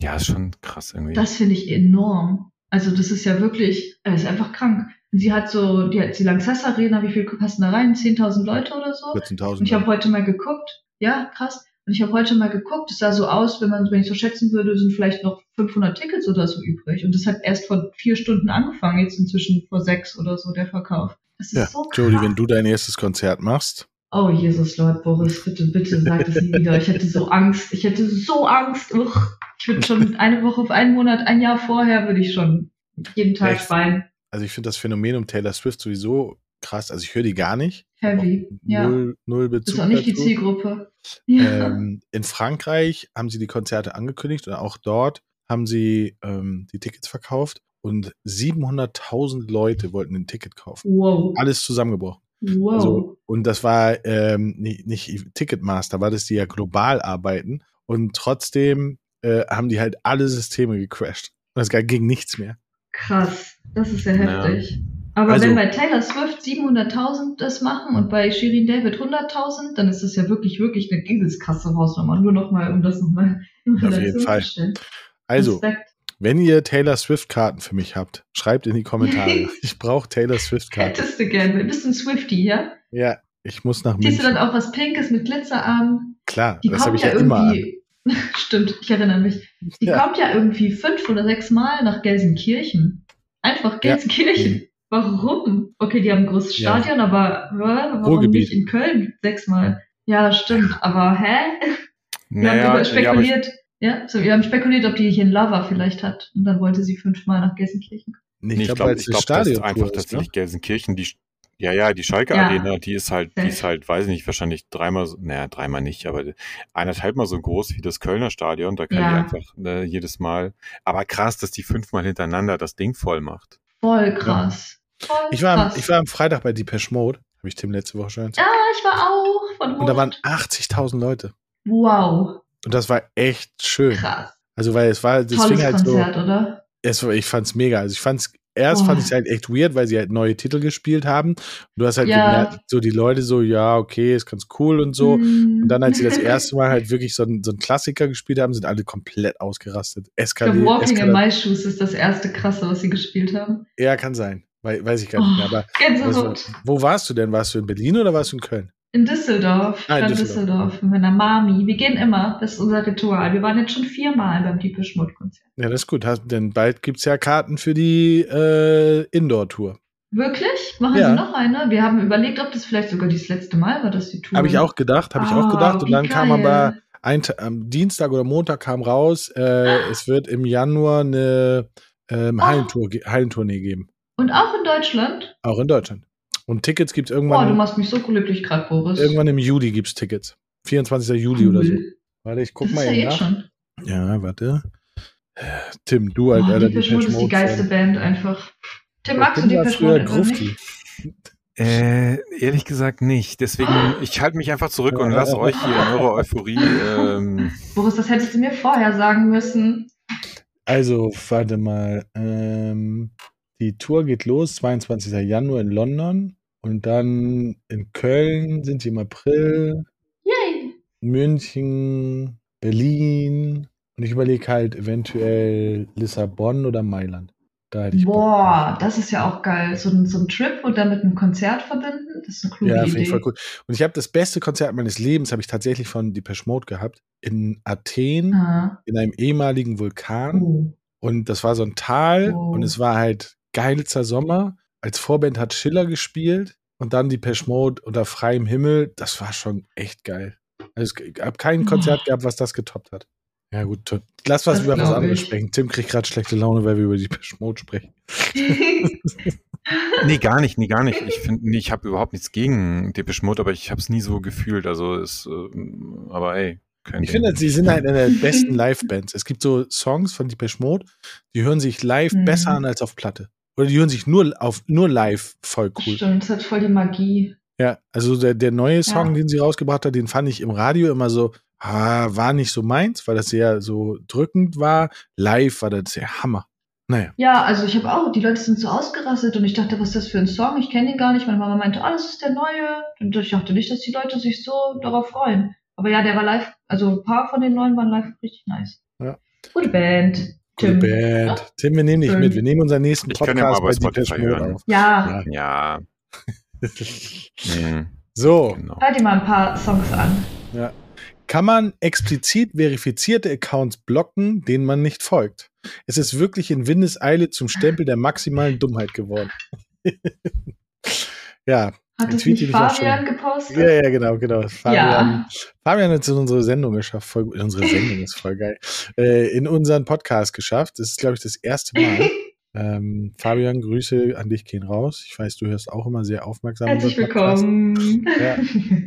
ja ist schon krass irgendwie. Das finde ich enorm. Also das ist ja wirklich, das ist einfach krank. Sie hat so, die hat die Lanxess Arena, wie viel passen da rein? 10.000 Leute oder so? 14.000. Und ich habe heute mal geguckt. Ja, krass. Und ich habe heute mal geguckt, es sah so aus, wenn man, wenn ich so schätzen würde, sind vielleicht noch 500 Tickets oder so übrig. Und das hat erst vor vier Stunden angefangen, jetzt inzwischen vor sechs oder so der Verkauf. Das ist ja, so krass. Jodie, wenn du dein erstes Konzert machst. Oh Jesus Lord Boris, bitte, bitte sag das nie wieder. Ich hätte so Angst. Ich hätte so Angst. Uch, ich würde schon eine Woche, einen Monat, ein Jahr vorher würde ich schon jeden Tag Echt? weinen. Also ich finde das Phänomen um Taylor Swift sowieso krass. Also ich höre die gar nicht. Heavy, ja. Null, null Bezug Das ist auch nicht dazu. die Zielgruppe. Ja. Ähm, in Frankreich haben sie die Konzerte angekündigt und auch dort haben sie ähm, die Tickets verkauft und 700.000 Leute wollten ein Ticket kaufen. Wow. Alles zusammengebrochen. Wow. Also, und das war ähm, nicht, nicht Ticketmaster, war das die ja global arbeiten und trotzdem äh, haben die halt alle Systeme gecrashed. Und es ging nichts mehr. Krass, das ist ja heftig. Ja. Aber also, wenn bei Taylor Swift 700.000 das machen und bei Shirin David 100.000, dann ist das ja wirklich, wirklich eine übelst krasse Hausnummer. Nur nochmal, um das nochmal Auf jeden Fall. Also, Respekt. wenn ihr Taylor Swift Karten für mich habt, schreibt in die Kommentare. ich brauche Taylor Swift Karten. Hättest du gerne. Bist du ein Swifty, ja? Ja, ich muss nach München. Siehst du dann auch was Pinkes mit Glitzerarmen? Klar, Die das habe ich ja, ja immer Stimmt, ich erinnere mich. Die ja. kommt ja irgendwie fünf oder sechs Mal nach Gelsenkirchen. Einfach Gelsenkirchen. Warum? Okay, die haben ein großes Stadion, ja. aber warum Ruhrgebiet. nicht in Köln sechsmal? Ja, stimmt. Aber hä? Wir naja, haben spekuliert, ja, ja, so, wir haben spekuliert, ob die hier einen Lava vielleicht hat. Und dann wollte sie fünfmal nach Gelsenkirchen. Nee, ich glaube, glaub, glaub, das ist einfach tatsächlich ne? Gelsenkirchen, die ja, ja, die Schalke ja. Arena, die ist halt, die ist halt, weiß ich nicht, wahrscheinlich dreimal, naja, dreimal nicht, aber eineinhalb Mal so groß wie das Kölner Stadion. Da kann ja. die einfach ne, jedes Mal. Aber krass, dass die fünfmal hintereinander das Ding voll macht. Voll krass. Ich, war. Am, ich war am Freitag bei Depeche Mode, habe ich Tim letzte Woche schon erzählt. Ja, ich war auch. Von Und da waren 80.000 Leute. Wow. Und das war echt schön. Krass. Also, weil es war, das Tolles fing halt Konzert, so. oder? Es, ich fand's mega. Also, ich fand's erst oh. fand ich es halt echt weird, weil sie halt neue Titel gespielt haben. Und du hast halt ja. gemerkt, so die Leute so, ja, okay, ist ganz cool und so. Mm. Und dann, als sie das erste Mal halt wirklich so, ein, so einen Klassiker gespielt haben, sind alle komplett ausgerastet. Eskaliert. Walking in My Shoes ist das erste krasse, was sie gespielt haben. Ja, kann sein. Weiß ich gar nicht mehr. Aber oh, wo warst du denn? Warst du in Berlin oder warst du in Köln? In Düsseldorf. Ah, in Düsseldorf. Düsseldorf. Mit meiner Mami. Wir gehen immer. Das ist unser Ritual. Wir waren jetzt schon viermal beim Diepe Schmutt-Konzert. Ja, das ist gut. Denn bald gibt es ja Karten für die äh, Indoor-Tour. Wirklich? Machen ja. Sie noch eine? Wir haben überlegt, ob das vielleicht sogar das letzte Mal war, dass die Tour. Habe ich auch gedacht, habe ich auch gedacht. Ah, Und dann geil. kam aber ein, am Dienstag oder Montag kam raus, äh, ah. es wird im Januar eine ähm, oh. Hallentour, Hallentournee geben. Und auch in Deutschland? Auch in Deutschland. Und Tickets gibt es irgendwann. Oh, du machst mich so glücklich gerade, Boris. Irgendwann im Juli gibt es Tickets. 24. Juli cool. oder so. Warte, ich guck das mal ist ja nach. Schon. Ja, warte. Tim, du als oh, alter Depeche Mode ist die geilste Band einfach. Tim, magst du die Depeche Mode Grufti. Äh, ehrlich gesagt nicht. Deswegen, ich halte mich einfach zurück und lasse euch hier in eurer Euphorie. Ähm Boris, das hättest du mir vorher sagen müssen. Also, warte mal. Ähm, die Tour geht los, 22. Januar in London und dann in Köln sind sie im April. Yay! München, Berlin und ich überlege halt eventuell Lissabon oder Mailand. Da hätte ich Boah, Bock. das ist ja auch geil. So ein, so ein Trip und dann mit einem Konzert verbinden, das ist eine coole ja, Idee. Ja, voll cool. Und ich habe das beste Konzert meines Lebens, habe ich tatsächlich von Depeche Mode gehabt, in Athen, Aha. in einem ehemaligen Vulkan. Oh. Und das war so ein Tal oh. und es war halt geilster Sommer. Als Vorband hat Schiller gespielt und dann die Mode unter freiem Himmel. Das war schon echt geil. Also ich habe kein Konzert oh. gehabt, was das getoppt hat. Ja gut, lass was das über was anderes sprechen. Tim kriegt gerade schlechte Laune, weil wir über die Mode sprechen. nee, gar nicht, nee, gar nicht. Ich finde, nee, ich habe überhaupt nichts gegen Depeche Mode, aber ich habe es nie so gefühlt. Also ist, äh, aber ey, ich finde, sie sind halt eine der besten Live-Bands. Es gibt so Songs von Depeche Mode, die hören sich live mhm. besser an als auf Platte. Oder die hören sich nur auf nur live voll cool. Stimmt, das hat voll die Magie. Ja, also der, der neue Song, ja. den sie rausgebracht hat, den fand ich im Radio immer so, ah, war nicht so meins, weil das sehr so drückend war. Live war das sehr Hammer. Naja. Ja, also ich habe auch, die Leute sind so ausgerastet und ich dachte, was ist das für ein Song? Ich kenne den gar nicht. Meine Mama meinte, ah, das ist der neue. Und ich dachte nicht, dass die Leute sich so darauf freuen. Aber ja, der war live, also ein paar von den neuen waren live richtig nice. Ja. Gute Band. Tim. Band. Ja? Tim, wir nehmen dich mit. Wir nehmen unseren nächsten ich Podcast ja bei Spotify hören. auf. Ja. Ja. mhm. So. Genau. Hör dir mal ein paar Songs an. Ja. Kann man explizit verifizierte Accounts blocken, denen man nicht folgt? Es ist wirklich in Windeseile zum Stempel der maximalen Dummheit geworden. ja, hat es nicht Fabian gepostet? Ja, ja, genau, genau. Fabian, ja. Fabian hat es in unsere Sendung geschafft. Voll, unsere Sendung ist voll geil. Äh, in unseren Podcast geschafft. Das ist, glaube ich, das erste Mal. ähm, Fabian, Grüße an dich gehen raus. Ich weiß, du hörst auch immer sehr aufmerksam. Herzlich willkommen. Ja,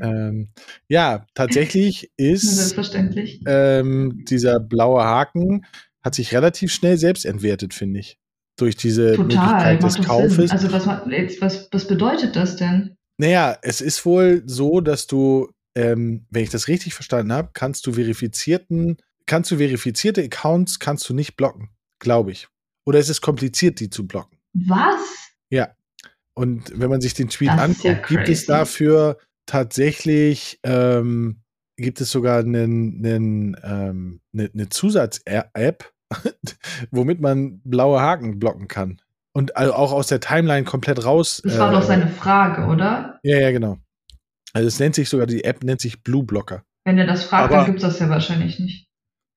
ähm, ja, tatsächlich ist Selbstverständlich. Ähm, dieser blaue Haken hat sich relativ schnell selbst entwertet, finde ich durch diese Total, Möglichkeit des Kaufes. Sinn. Also was, was, was bedeutet das denn? Naja, es ist wohl so, dass du, ähm, wenn ich das richtig verstanden habe, kannst du verifizierten, kannst du verifizierte Accounts kannst du nicht blocken, glaube ich. Oder es ist kompliziert, die zu blocken. Was? Ja. Und wenn man sich den Tweet das anguckt, ja gibt es dafür tatsächlich, ähm, gibt es sogar einen, einen, ähm, eine, eine Zusatz-App, womit man blaue Haken blocken kann. Und also auch aus der Timeline komplett raus. Das war äh, doch seine Frage, oder? Ja, ja, genau. Also es nennt sich sogar, die App nennt sich Blue Blocker. Wenn er das fragt, Aber, dann gibt es das ja wahrscheinlich nicht.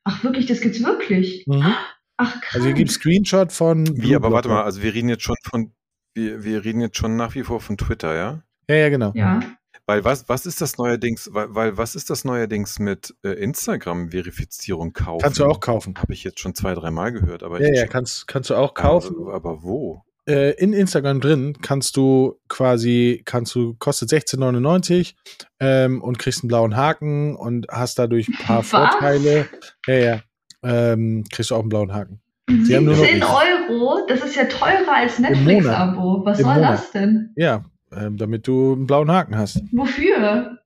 Ach wirklich, das gibt's wirklich? Mhm. Ach krass. Also hier gibt Screenshot von. Blue Wie, aber Blocker. warte mal, also wir reden jetzt schon von wir, wir reden jetzt schon nach wie vor von Twitter, ja? Ja, ja, genau. Ja. Weil was, was ist das neuerdings, weil, weil was ist das neuerdings mit äh, Instagram-Verifizierung kaufen? Kannst du auch kaufen. Habe ich jetzt schon zwei, dreimal gehört, aber Ja, ja, schon, kannst, kannst du auch kaufen. Also, aber wo? Äh, in Instagram drin kannst du quasi, kannst du, kostet 16,99 ähm, und kriegst einen blauen Haken und hast dadurch ein paar Was? Vorteile. Ja, ja. Ähm, kriegst du auch einen blauen Haken. Sie haben nur noch- 17 Euro, das ist ja teurer als. Netflix-Abo. Was Im soll Monat. das denn? Ja, ähm, damit du einen blauen Haken hast. Wofür?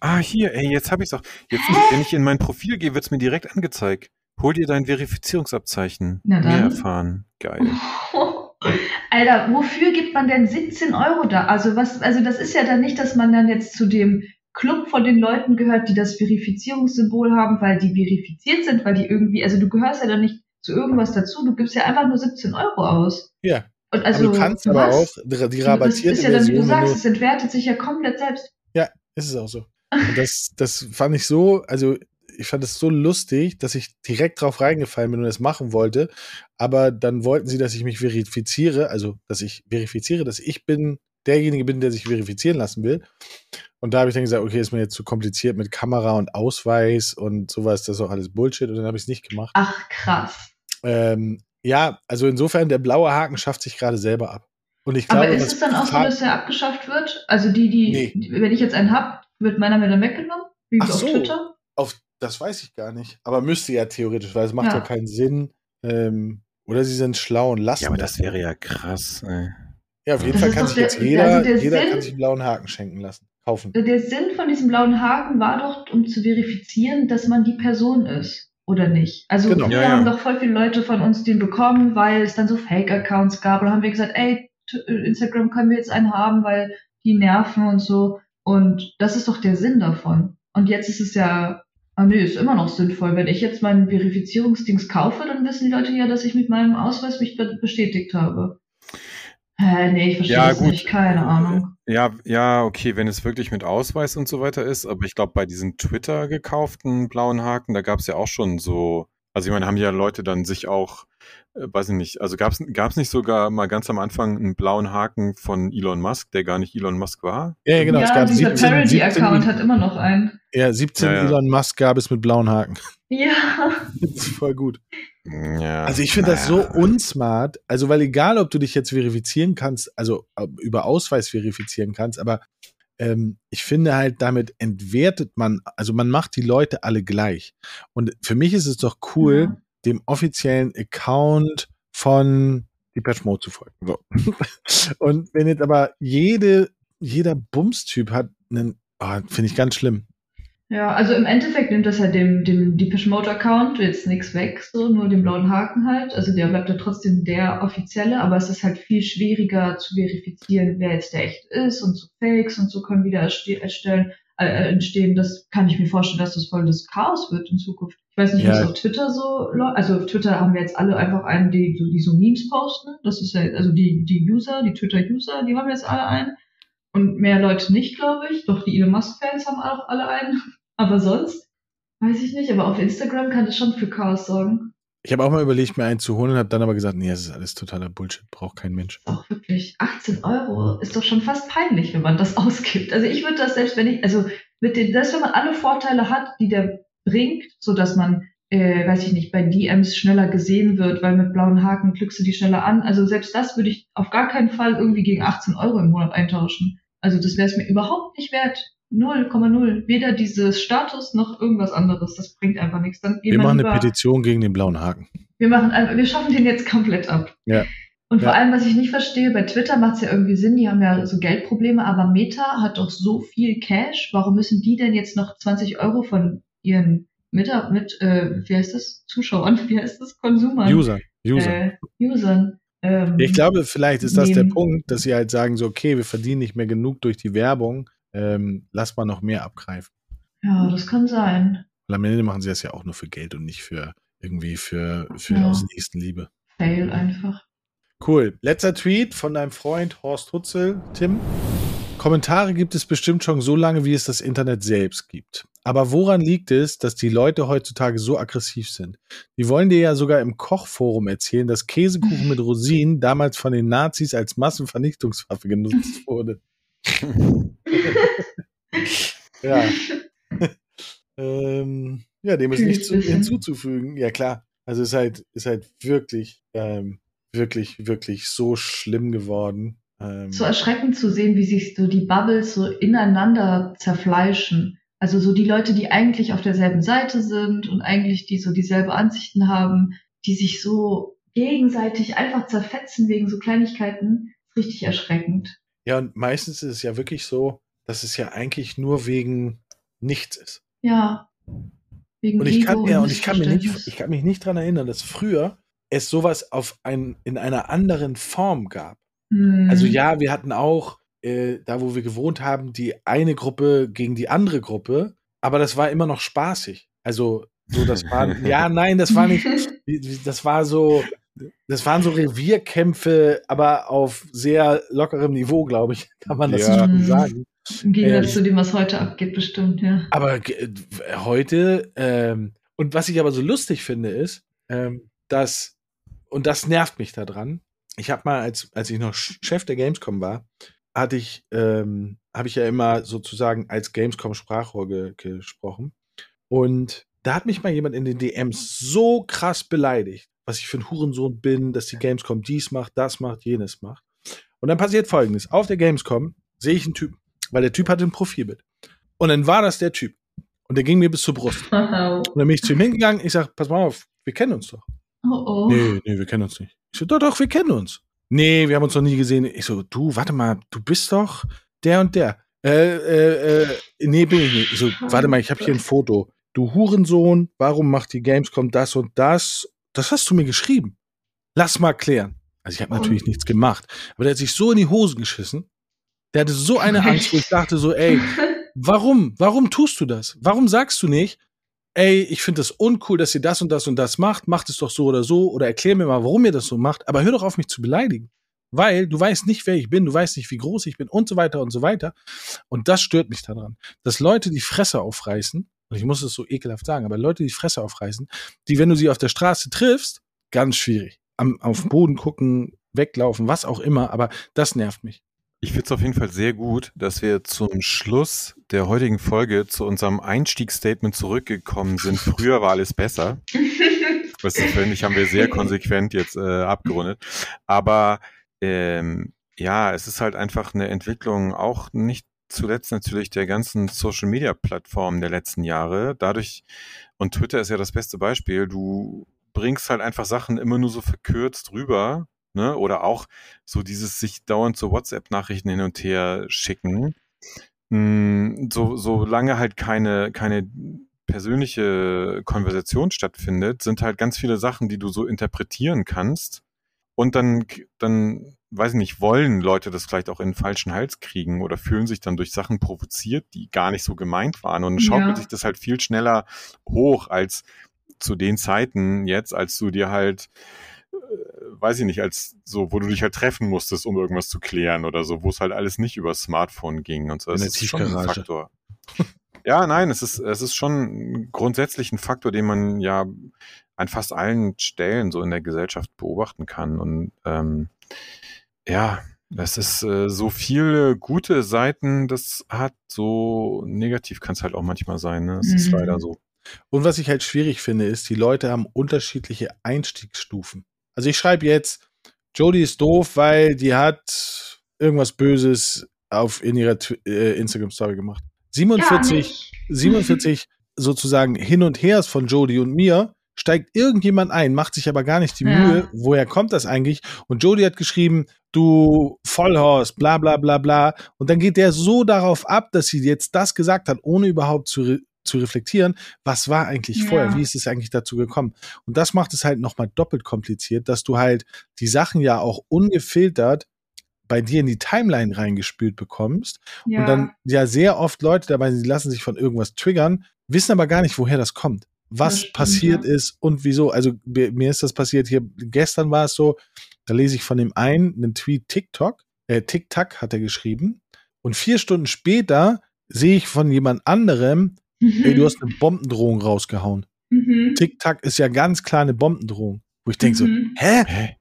Ah, hier, ey, jetzt habe ich es auch. Jetzt, wenn ich in mein Profil gehe, wird es mir direkt angezeigt. Hol dir dein Verifizierungsabzeichen. Na dann. Mehr erfahren. Geil. Alter, wofür gibt man denn 17 Euro da? Also was, also das ist ja dann nicht, dass man dann jetzt zu dem Club von den Leuten gehört, die das Verifizierungssymbol haben, weil die verifiziert sind, weil die irgendwie, also du gehörst ja dann nicht zu irgendwas dazu, du gibst ja einfach nur 17 Euro aus. Ja. Und also, aber du kannst aber auch die, rabattierte ist ja dann, wie du Version, wenn sagst, du, es entwertet sich ja komplett selbst. ist es auch so. Und das, das fand ich so, also ich fand es so lustig, dass ich direkt drauf reingefallen bin und das machen wollte. Aber dann wollten sie, dass ich mich verifiziere, also dass ich verifiziere, dass ich bin derjenige bin, der sich verifizieren lassen will. Und da habe ich dann gesagt, okay, ist mir jetzt zu kompliziert mit Kamera und Ausweis und sowas, das ist auch alles Bullshit und dann habe ich es nicht gemacht. Ach, krass. Ähm, ja, also insofern, der blaue Haken schafft sich gerade selber ab. Und ich glaube, Aber ist es dann auch so, dass der abgeschafft wird? Also die, die, Nee. die wenn ich jetzt einen hab, wird meiner mir dann weggenommen? Wie Ach auf so. Twitter? auf das weiß ich gar nicht. Aber müsste ja theoretisch, weil es macht ja, Ja. keinen Sinn. Ähm, oder sie sind schlau und lassen Ja, aber das wäre ja krass. Ey. Ja, auf jeden Das Fall kann sich der- jetzt jeder, also der jeder Sinn- kann sich einen blauen Haken schenken lassen. Kaufen. Der Sinn von diesem blauen Haken war doch, um zu verifizieren, dass man die Person ist. Oder nicht? Also Genau. früher Ja, ja. haben doch voll viele Leute von uns den bekommen, weil es dann so Fake-Accounts gab. Und haben wir gesagt, ey, t- Instagram können wir jetzt einen haben, weil die nerven und so. Und das ist doch der Sinn davon. Und jetzt ist es ja, ah nee, ist immer noch sinnvoll. Wenn ich jetzt meinen Verifizierungsdings kaufe, dann wissen die Leute ja, dass ich mit meinem Ausweis mich be- bestätigt habe. Hä, nee, ich verstehe Ja, das gut. nicht. Keine Ahnung. Ja, ja, okay, wenn es wirklich mit Ausweis und so weiter ist, aber ich glaube, bei diesen Twitter gekauften blauen Haken, da gab es ja auch schon so, also ich meine, haben ja Leute dann sich auch, äh, weiß ich nicht, also gab es nicht sogar mal ganz am Anfang einen blauen Haken von Elon Musk, der gar nicht Elon Musk war? Ja, ja, genau. es ja, gab dieser 17, Parody-Account 17, hat immer noch einen. ja, 17 Ja, ja. Elon Musk gab es mit blauen Haken. Ja. Das ist voll gut. Ja. Also ich finde das so naja. unsmart. Also weil egal, ob du dich jetzt verifizieren kannst, also über Ausweis verifizieren kannst, aber ähm, ich finde halt, damit entwertet man, also man macht die Leute alle gleich. Und für mich ist es doch cool, Ja. dem offiziellen Account von Depeche Mode zu folgen. So. Und wenn jetzt aber jede, jeder Bumstyp hat einen, oh, finde ich ganz schlimm. Ja, also im Endeffekt nimmt das halt dem, dem Depeche Mode Account jetzt nichts weg, so nur den blauen Haken halt. Also der bleibt ja trotzdem der offizielle, aber es ist halt viel schwieriger zu verifizieren, wer jetzt der echt ist und so Fakes und so können wieder erste erstellen, äh, äh, entstehen. Das kann ich mir vorstellen, dass das voll das Chaos wird in Zukunft. Ich weiß nicht, Ja. was auf Twitter so läuft. Also auf Twitter haben wir jetzt alle einfach einen, die so, die so Memes posten. Das ist ja, also die, die User, die Twitter-User, die haben jetzt alle einen. Und mehr Leute nicht, glaube ich. Doch die Elon Musk-Fans haben auch alle einen. Aber sonst, weiß ich nicht. Aber auf Instagram kann das schon für Chaos sorgen. Ich habe auch mal überlegt, mir einen zu holen und habe dann aber gesagt, nee, das ist alles totaler Bullshit, braucht kein Mensch. Auch wirklich 18 Euro ist doch schon fast peinlich, wenn man das ausgibt. Also ich würde das selbst, wenn ich, also mit den, selbst wenn man alle Vorteile hat, die der bringt, so dass man, äh, weiß ich nicht, bei DMs schneller gesehen wird, weil mit blauen Haken klickst du die schneller an. Also selbst das würde ich auf gar keinen Fall irgendwie gegen 18 Euro im Monat eintauschen. Also das wäre es mir überhaupt nicht wert. 0,0. Weder dieses Status noch irgendwas anderes. Das bringt einfach nichts. Dann Wir machen eine Petition gegen den blauen Haken. wir machen, wir schaffen den jetzt komplett ab. Ja. Und vor Ja. allem, was ich nicht verstehe, bei Twitter macht es ja irgendwie Sinn, die haben ja so Geldprobleme, aber Meta hat doch so viel Cash. Warum müssen die denn jetzt noch 20 Euro von ihren mit, mit äh, wie heißt das? Zuschauern, wie heißt das? Konsumern? User, User. Äh, Usern. Ähm, Ich glaube, vielleicht ist das der nehmen. Punkt, dass sie halt sagen so, okay, wir verdienen nicht mehr genug durch die Werbung, ähm, lass mal noch mehr abgreifen. Ja, das kann sein. Weil am Ende machen sie das ja auch nur für Geld und nicht für irgendwie für, für Ja. aus Nächstenliebe. Fail einfach. Cool. Letzter Tweet von deinem Freund Horst Hutzel, Tim. Kommentare gibt es bestimmt schon so lange, wie es das Internet selbst gibt. Aber woran liegt es, dass die Leute heutzutage so aggressiv sind? Die wollen dir ja sogar im Kochforum erzählen, dass Käsekuchen mit Rosinen damals von den Nazis als Massenvernichtungswaffe genutzt wurde. ja. ähm, ja, dem ist nichts hinzuzufügen. Ja, klar. Also ist halt, ist halt wirklich, ähm, wirklich, wirklich so schlimm geworden. Ähm, so erschreckend zu sehen, wie sich so die Bubbles so ineinander zerfleischen. Also so die Leute, die eigentlich auf derselben Seite sind und eigentlich die so dieselbe Ansichten haben, die sich so gegenseitig einfach zerfetzen wegen so Kleinigkeiten, richtig erschreckend. Ja, und meistens ist es ja wirklich so, dass es ja eigentlich nur wegen nichts ist. Ja. Wegen und ich kann, ja, und ich kann, mich nicht, ich kann mich nicht daran erinnern, dass früher es sowas auf ein, in einer anderen Form gab. Mhm. Also ja, wir hatten auch, äh, da wo wir gewohnt haben, die eine Gruppe gegen die andere Gruppe, aber das war immer noch spaßig. Also so, das war, ja, nein, das war nicht, das war so, das waren so Revierkämpfe, aber auf sehr lockerem Niveau, glaube ich, kann man das ja. schon sagen. Im Gegensatz äh, zu dem, was heute abgeht, bestimmt, ja. Aber äh, heute, ähm, und was ich aber so lustig finde, ist, ähm, dass, und das nervt mich daran, ich habe mal, als, als ich noch Chef der Gamescom war, hatte ich, ähm, habe ich ja immer sozusagen als Gamescom-Sprachrohr ge gesprochen. Und da hat mich mal jemand in den DMs so krass beleidigt, was ich für ein Hurensohn bin, dass die Gamescom dies macht, das macht, jenes macht. Und dann passiert folgendes. Auf der Gamescom sehe ich einen Typen, weil der Typ hatte ein Profilbild. Und dann war das der Typ. Und der ging mir bis zur Brust. Und dann bin ich zu ihm hingegangen, ich sag, pass mal auf, wir kennen uns doch. Oh oh. Nee, nee, wir kennen uns nicht. Ich so, doch, doch, wir kennen uns. Nee, wir haben uns noch nie gesehen. Ich so, du, warte mal, du bist doch der und der. Äh, äh, äh, nee, bin ich nicht. Ich so, warte mal, ich habe hier ein Foto. Du Hurensohn, warum macht die Gamescom das und das? Das hast du mir geschrieben. Lass mal klären. Also ich habe natürlich nichts gemacht. Aber der hat sich so in die Hosen geschissen. Der hatte so eine Angst, wo ich dachte so, ey, warum? Warum tust du das? Warum sagst du nicht, ey, ich finde das uncool, dass ihr das und das und das macht, macht es doch so oder so oder erklär mir mal, warum ihr das so macht, aber hör doch auf mich zu beleidigen. Weil du weißt nicht, wer ich bin, du weißt nicht, wie groß ich bin und so weiter und so weiter. Und das stört mich daran. Dass Leute die Fresse aufreißen, und ich muss es so ekelhaft sagen, aber Leute die Fresse aufreißen, die, wenn du sie auf der Straße triffst, ganz schwierig. Am, auf den Boden gucken, weglaufen, was auch immer, aber das nervt mich. Ich finde es auf jeden Fall sehr gut, dass wir zum Schluss der heutigen Folge zu unserem Einstiegsstatement zurückgekommen sind. Früher war alles besser. Das finde ich, haben wir sehr konsequent jetzt äh, abgerundet. Aber ähm, ja, es ist halt einfach eine Entwicklung, auch nicht zuletzt natürlich der ganzen Social Media Plattformen der letzten Jahre. Dadurch, und Twitter ist ja das beste Beispiel, du bringst halt einfach Sachen immer nur so verkürzt rüber ne? Oder auch so dieses sich dauernd so WhatsApp-Nachrichten hin und her schicken. Hm, so, solange halt keine, keine persönliche Konversation stattfindet, sind halt ganz viele Sachen, die du so interpretieren kannst. Und dann, dann, weiß ich nicht, wollen Leute das vielleicht auch in den falschen Hals kriegen oder fühlen sich dann durch Sachen provoziert, die gar nicht so gemeint waren. Und dann schaukelt ja. sich das halt viel schneller hoch als zu den Zeiten jetzt, als du dir halt weiß ich nicht, als so, wo du dich halt treffen musstest, um irgendwas zu klären oder so, wo es halt alles nicht über Smartphone ging und so. Das ist schon ein Faktor. ja, nein, es ist, es ist schon grundsätzlich ein Faktor, den man ja an fast allen Stellen so in der Gesellschaft beobachten kann. Und ähm, ja, es ist äh, so viele gute Seiten, das hat, so negativ kann es halt auch manchmal sein. Ne? Es mhm. ist leider so. Und was ich halt schwierig finde, ist, die Leute haben unterschiedliche Einstiegsstufen. Also ich schreibe jetzt, Jodie ist doof, weil die hat irgendwas Böses auf in ihrer äh, Instagram-Story gemacht. 47, ja, 47 sozusagen hin und her von Jodie und mir steigt irgendjemand ein, macht sich aber gar nicht die ja. Mühe, woher kommt das eigentlich? Und Jodie hat geschrieben, du Vollhorst, bla bla bla bla. Und dann geht der so darauf ab, dass sie jetzt das gesagt hat, ohne überhaupt zu, zu reflektieren, was war eigentlich ja. vorher, wie ist es eigentlich dazu gekommen? Und das macht es halt nochmal doppelt kompliziert, dass du halt die Sachen ja auch ungefiltert bei dir in die Timeline reingespült bekommst ja. und dann ja sehr oft Leute dabei, die lassen sich von irgendwas triggern, wissen aber gar nicht, woher das kommt, was stimmt, passiert ja. ist und wieso. Also mir ist das passiert hier, gestern war es so, da lese ich von dem einen einen Tweet TikTok, äh, TikTok hat er geschrieben Und vier Stunden später sehe ich von jemand anderem, mhm. ey, du hast eine Bombendrohung rausgehauen. Mhm. Tic-Tac ist ja ganz klar eine Bombendrohung. Wo ich denke mhm. so, hä?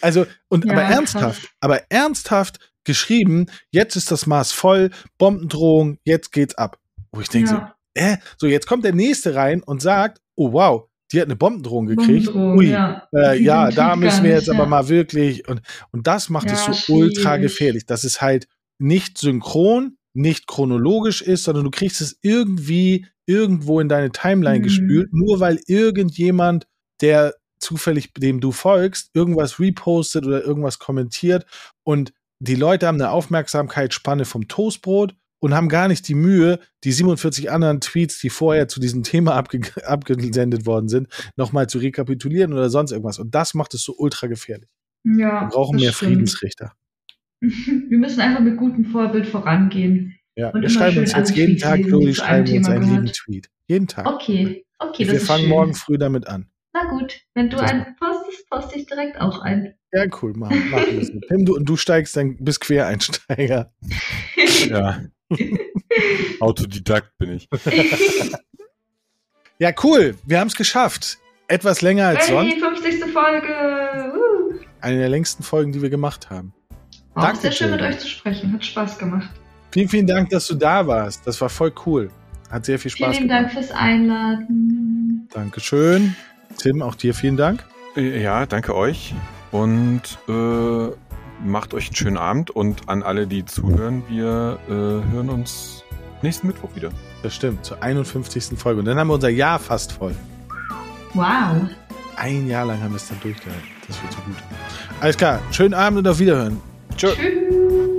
Also, und ja, aber ernsthaft, krass. aber ernsthaft geschrieben, jetzt ist das Maß voll, Bombendrohung, jetzt geht's ab. Wo ich denke ja. so, äh, so jetzt kommt der nächste rein und sagt, oh wow, die hat eine Bombendrohung gekriegt. Bombendrohung, Ui, ja, äh, ja da müssen wir jetzt nicht, aber mal wirklich und und das macht es so schwierig. ultra gefährlich. Das ist halt nicht synchron, nicht chronologisch ist, sondern du kriegst es irgendwie irgendwo in deine Timeline mhm. gespült, nur weil irgendjemand, der zufällig dem du folgst, irgendwas repostet oder irgendwas kommentiert und die Leute haben eine Aufmerksamkeitsspanne vom Toastbrot und haben gar nicht die Mühe, die 47 anderen Tweets, die vorher zu diesem Thema abge abgesendet worden sind, nochmal zu rekapitulieren oder sonst irgendwas. Und das macht es so ultra gefährlich. Ja. Wir brauchen mehr stimmt. Friedensrichter. Wir müssen einfach mit gutem Vorbild vorangehen. Ja, wir schreiben uns jetzt jeden Tag, Chloe, schreiben uns einen lieben Tweet. Jeden Tag. Okay, okay, das Wir fangen schön. morgen früh damit an. Na gut, wenn du einen postest, poste ich direkt auch ein. Ja, cool, machen, machen wir so. Tim, du, und du steigst dann bis Quereinsteiger. ja. Autodidakt bin ich. ja, cool. Wir haben es geschafft. Etwas länger als hey, sonst. Die 50. Folge. Uh. Eine der längsten Folgen, die wir gemacht haben. War Danke, sehr schön mit euch zu sprechen. Hat Spaß gemacht. Vielen, vielen Dank, dass du da warst. Das war voll cool. Hat sehr viel Spaß vielen gemacht. Vielen Dank fürs Einladen. Dankeschön. Tim, auch dir vielen Dank. Ja, danke euch. Und äh, macht euch einen schönen Abend. Und an alle, die zuhören, wir äh, hören uns nächsten Mittwoch wieder. Das stimmt, zur 51. Folge. Und dann haben wir unser Jahr fast voll. Wow. Ein Jahr lang haben wir es dann durchgehalten. Das wird so gut. Alles klar, schönen Abend und auf Wiederhören. Tschö. Tschüss.